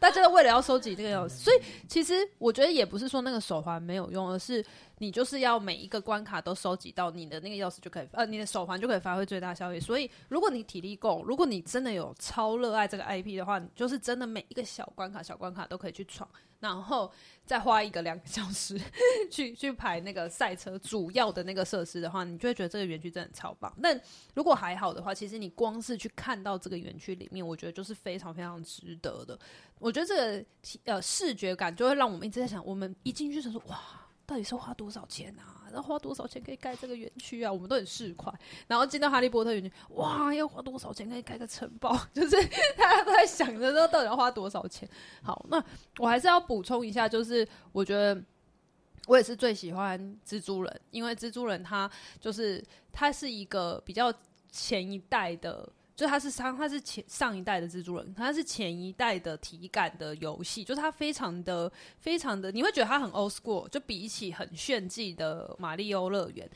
大家都为了要收集这个钥匙，所以其实我觉得也不是说那个手环没有用，而是。你就是要每一个关卡都收集到，你的那个钥匙就可以，呃，你的手环就可以发挥最大效益。所以，如果你体力够，如果你真的有超热爱这个 IP 的话，你就是真的每一个小关卡、小关卡都可以去闯，然后再花一个两个小时 去去排那个赛车主要的那个设施的话，你就会觉得这个园区真的超棒。但如果还好的话，其实你光是去看到这个园区里面，我觉得就是非常非常值得的。我觉得这个呃视觉感就会让我们一直在想，我们一进去就说哇。到底是花多少钱啊？然后花多少钱可以盖这个园区啊？我们都很市侩。然后进到哈利波特园区，哇，要花多少钱可以盖个城堡？就是大家都在想着说，到底要花多少钱？好，那我还是要补充一下，就是我觉得我也是最喜欢蜘蛛人，因为蜘蛛人他就是他是一个比较前一代的。就它是上，它是前上一代的蜘蛛人，它是前一代的体感的游戏，就是它非常的非常的，你会觉得它很 old school，就比起很炫技的马里欧乐园，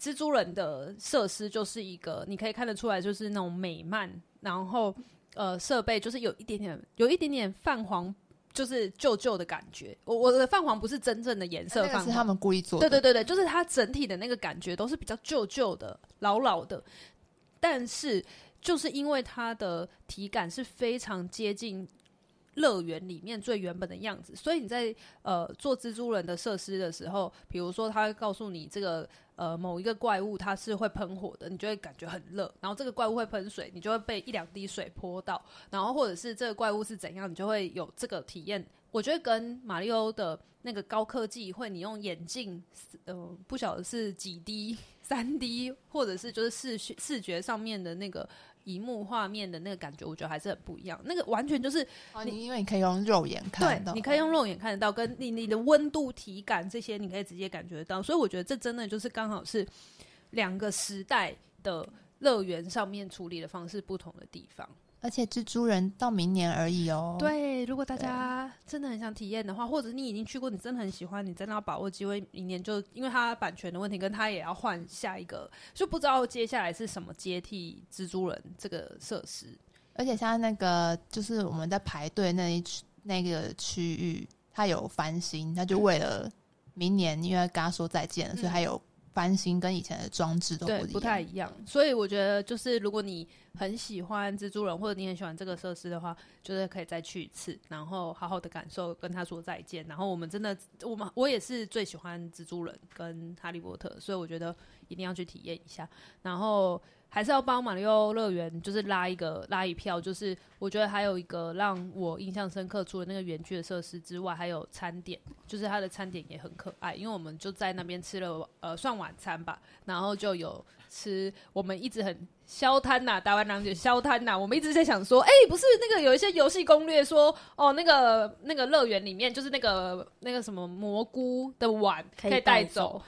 蜘蛛人的设施就是一个你可以看得出来，就是那种美漫，然后呃设备就是有一点点有一点点泛黄，就是旧旧的感觉。我我的泛黄不是真正的颜色泛黄，是他们故意做的。对对对对，就是它整体的那个感觉都是比较旧旧的、老老的，但是。就是因为它的体感是非常接近乐园里面最原本的样子，所以你在呃做蜘蛛人的设施的时候，比如说他会告诉你这个呃某一个怪物它是会喷火的，你就会感觉很热；然后这个怪物会喷水，你就会被一两滴水泼到；然后或者是这个怪物是怎样，你就会有这个体验。我觉得跟马里欧的那个高科技，会你用眼镜，呃，不晓得是几 D、三 D，或者是就是视视觉上面的那个。萤幕画面的那个感觉，我觉得还是很不一样。那个完全就是你，因为你可以用肉眼看到，对，你可以用肉眼看得到，跟你你的温度、体感这些，你可以直接感觉得到。所以我觉得这真的就是刚好是两个时代的乐园上面处理的方式不同的地方。而且蜘蛛人到明年而已哦。对，如果大家真的很想体验的话，或者你已经去过，你真的很喜欢，你真的要把握机会，明年就因为它版权的问题，跟他也要换下一个，就不知道接下来是什么接替蜘蛛人这个设施。而且像那个就是我们在排队那一区那个区域，它有翻新，它就为了明年，因为跟他说再见了，嗯、所以它有。翻新跟以前的装置都不，不太一样，所以我觉得就是如果你很喜欢蜘蛛人，或者你很喜欢这个设施的话，就是可以再去一次，然后好好的感受，跟他说再见。然后我们真的，我们我也是最喜欢蜘蛛人跟哈利波特，所以我觉得一定要去体验一下。然后。还是要帮马里奥乐园，就是拉一个拉一票。就是我觉得还有一个让我印象深刻，除了那个园区的设施之外，还有餐点，就是它的餐点也很可爱。因为我们就在那边吃了呃算晚餐吧，然后就有吃我们一直很消摊呐，台湾人就消摊呐。我们一直在想说，哎、不是那个有一些游戏攻略说，哦，那个那个乐园里面就是那个那个什么蘑菇的碗可以带走。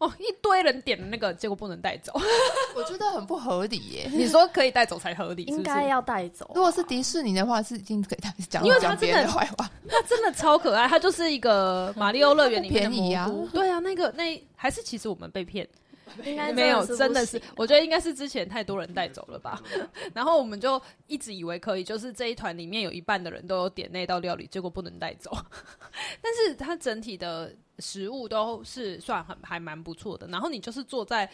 哦，一堆人点的那个，结果不能带走，我觉得很不合理耶。你说可以带走才合理，应该要带走啊。如果是迪士尼的话，是已经可以带走。因为他真的坏话，他真的超可爱，他就是一个马里奥乐园里面的蘑菇。便宜啊。对啊，那个那还是其实我们被骗。应该没有，真的是，我觉得应该是之前太多人带走了吧。然后我们就一直以为可以，就是这一团里面有一半的人都有点那道料理，结果不能带走。但是它整体的食物都是算很还蛮不错的。然后你就是坐在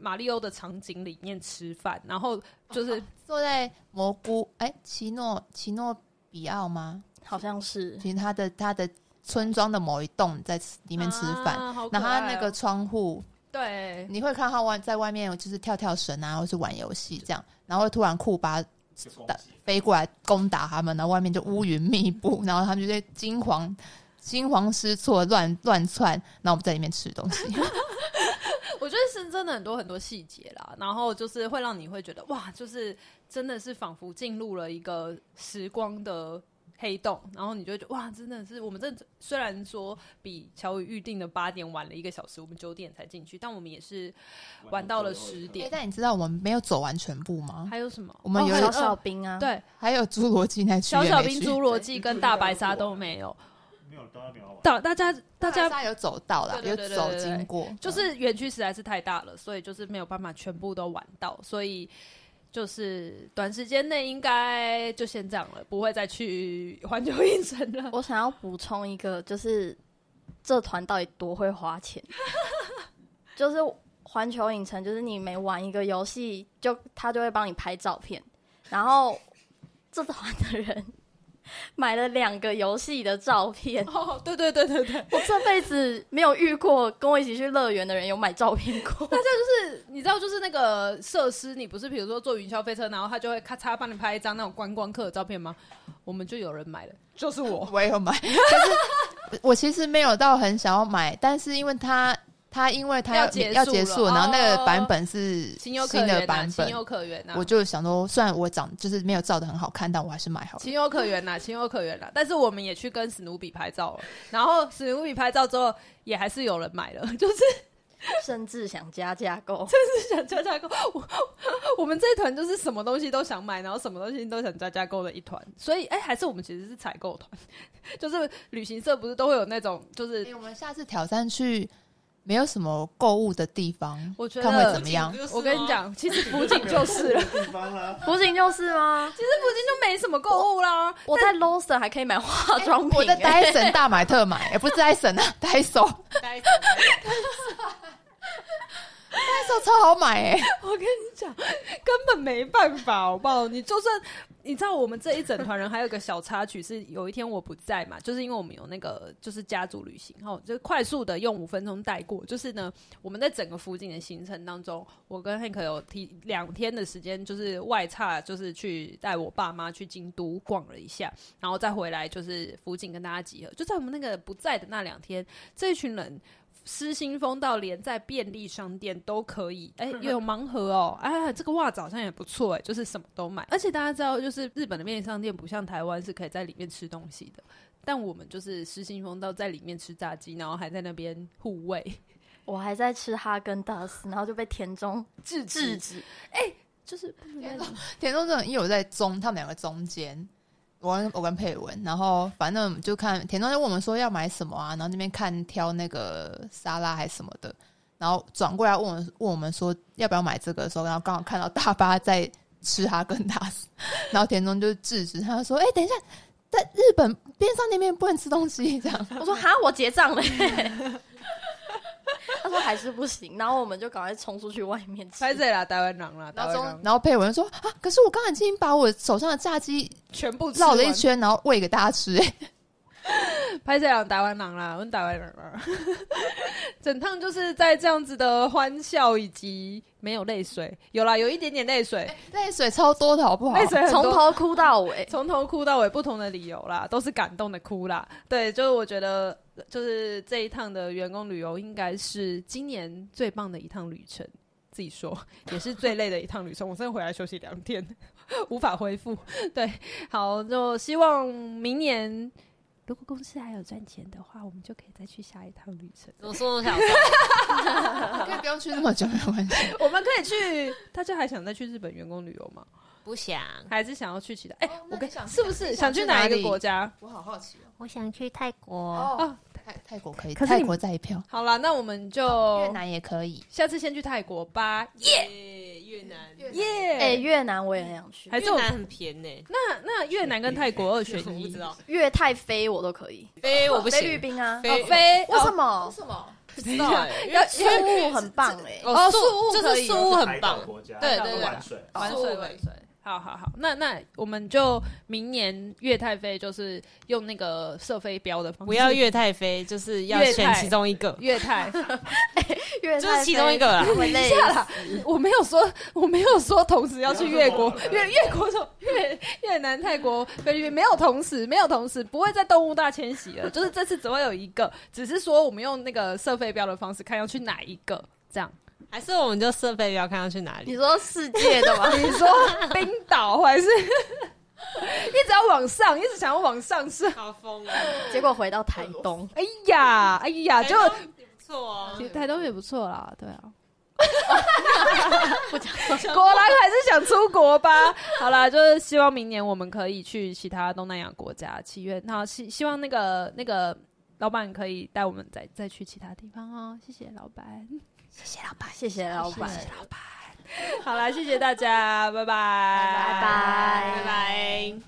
马里欧的场景里面吃饭，然后就是坐在蘑菇哎奇诺奇诺比奥吗？好像是，其实他的他的村庄的某一栋在里面吃饭，啊哦、然后他那个窗户。对，你会看他外在外面就是跳跳绳啊，或是玩游戏这样，然后会突然库巴打飞过来攻打他们，然后外面就乌云密布，然后他们就在惊慌惊慌失措乱乱窜，然后我们在里面吃东西。我觉得是真的很多很多细节啦，然后就是会让你会觉得哇，就是真的是仿佛进入了一个时光的。黑洞，然后你就觉得哇，真的是我们这虽然说比乔宇预定的八点晚了一个小时，我们九点才进去，但我们也是玩到了十点。但你知道我们没有走完全部吗？还有什么？我们有小小兵啊，对，还有侏罗纪那区，小小兵侏罗纪跟大白鲨都没有。到大家大家大家有走到啦，有走经过，就是园区实在是太大了，所以就是没有办法全部都玩到，所以就是短时间内应该就先这样了，不会再去环球影城了。我想要补充一个，就是这团到底多会花钱？就是环球影城，就是你每玩一个游戏，就他就会帮你拍照片，然后这团的人 买了两个游戏的照片。哦，对对对对对，我这辈子没有遇过跟我一起去乐园的人有买照片过。大家就是你知道，就是那个设施，你不是比如说坐云霄飞车，然后他就会咔嚓帮你拍一张那种观光客的照片吗？我们就有人买了，就是我。我也有买，可是我其实没有到很想要买，但是因为它它因为他要要结束然后那个哦版本是情有可新的原、版本，情有可原呐、我就想说，虽然我长就是没有照的很好看，但我还是买好了。情有可原呐、情有可原啦。但是我们也去跟史努比拍照了，然后史努比拍照之后，也还是有人买了，就是甚至想加价购，甚至想加价购。我我们这一团就是什么东西都想买，然后什么东西都想加价购的一团。所以，哎、还是我们其实是采购团，就是旅行社不是都会有那种，就是欸我们下次挑战去没有什么购物的地方，我觉看会得怎么样？我跟你讲，其实福景就是了，地方啊，不仅就是吗？其实福景就没什么购物啦。我在 l o s e r 还可以买化妆品、我在 Dyson 大买特买，也不是 Dyson 啊，戴手，戴手超好买哎、我跟你讲，根本没办法，好不好？你就算你知道，我们这一整团人还有一个小插曲是，有一天我不在嘛，就是因为我们有那个就是家族旅行，哈，就快速的用五分钟带过。就是呢，我们在整个附近的行程当中，我跟 Hank 有提两天的时间，就是外差，就是去带我爸妈去京都逛了一下，然后再回来就是附近跟大家集合。就在我们那个不在的那两天，这一群人。失心疯到连在便利商店都可以，哎、又有盲盒哦，哎，这个袜子好像也不错，哎，就是什么都买。而且大家知道，就是日本的便利商店不像台湾是可以在里面吃东西的，但我们就是失心疯到在里面吃炸鸡，然后还在那边护卫，我还在吃哈根达斯，然后就被田中制制止，止。就是不能在里。面田中正因为我在中，他们两个中间，我跟我跟佩文，然后反正就看田中就问我们说要买什么啊，然后那边看挑那个沙拉还是什么的，然后转过来问我们问我们说要不要买这个的时候，然后刚好看到大巴在吃哈根达斯，然后田中就制止他说：“哎、欸，等一下，在日本边上那边不能吃东西。”这样我说哈，我结账了。他说还是不行，然后我们就赶快冲出去外面吃。拍这啦，台湾人啦，台然后中人然后佩文说：“啊，可是我刚才已经把我手上的炸鸡全部吃绕了一圈，然后喂给大家吃、欸。” 拍这样台湾人啦，我们台湾人啦，整趟就是在这样子的欢笑以及没有泪水，有啦，有一点点泪水，泪水超多的好不好？泪水从头哭到尾。从头哭到尾，不同的理由啦，都是感动的哭啦。对，就是我觉得，就是这一趟的员工旅游，应该是今年最棒的一趟旅程。自己说，也是最累的一趟旅程。我真的回来休息两天，无法恢复。对，好，就希望明年。如果公司还有赚钱的话，我们就可以再去下一趟旅程。我说我想说，可以不用去那么久，没有关系。我们可以去，大家还想再去日本员工旅游吗？不想，还是想要去其他？哎、哦我跟你想是不是想去哪一个国家？我好好奇哦。我想去泰国。哦，泰泰国可以，可是你泰国再一票，好了，那我们就越南也可以。下次先去泰国吧。耶越南，耶！哎、越南我也很想去，还是我越南很便宜，那那越南跟泰国二选我一，不知道。越泰飞我都可以。飞我不菲律行，宾啊，飞为什么？为？什么？不知道哎因要为宿务很棒哎、哦宿宿就务可以是宿务很海岛棒，国家，对对对玩水，玩水玩水。好好好，那那我们就明年越泰飞就是用那个射飞镖的方式，不要越泰飞，就是要选其中一个。越泰。越 就是其中一个啦等一下啦，我没有说，我没有说同时要去越国、越越国、越越南、泰国、菲律宾，没有同时，没有同时，不会在动物大迁徙了。就是这次只会有一个，只是说我们用那个射飞镖的方式，看要去哪一个，这样。还是我们就设备要看要去哪里？你说世界的吗？你说冰岛还是 一直要往上，一直想要往上升？好疯啊！结果回到台东，哎呀，哎呀，就也不错哦。其实台东也不错啦，对啊。不讲果然还是想出国吧。好啦，就是希望明年我们可以去其他东南亚国家。七月，然后希希望那个那个老板可以带我们再再去其他地方哦。谢谢老板，谢谢老板，谢谢老板，谢谢老板。好啦，谢谢大家，拜拜，拜拜，拜拜。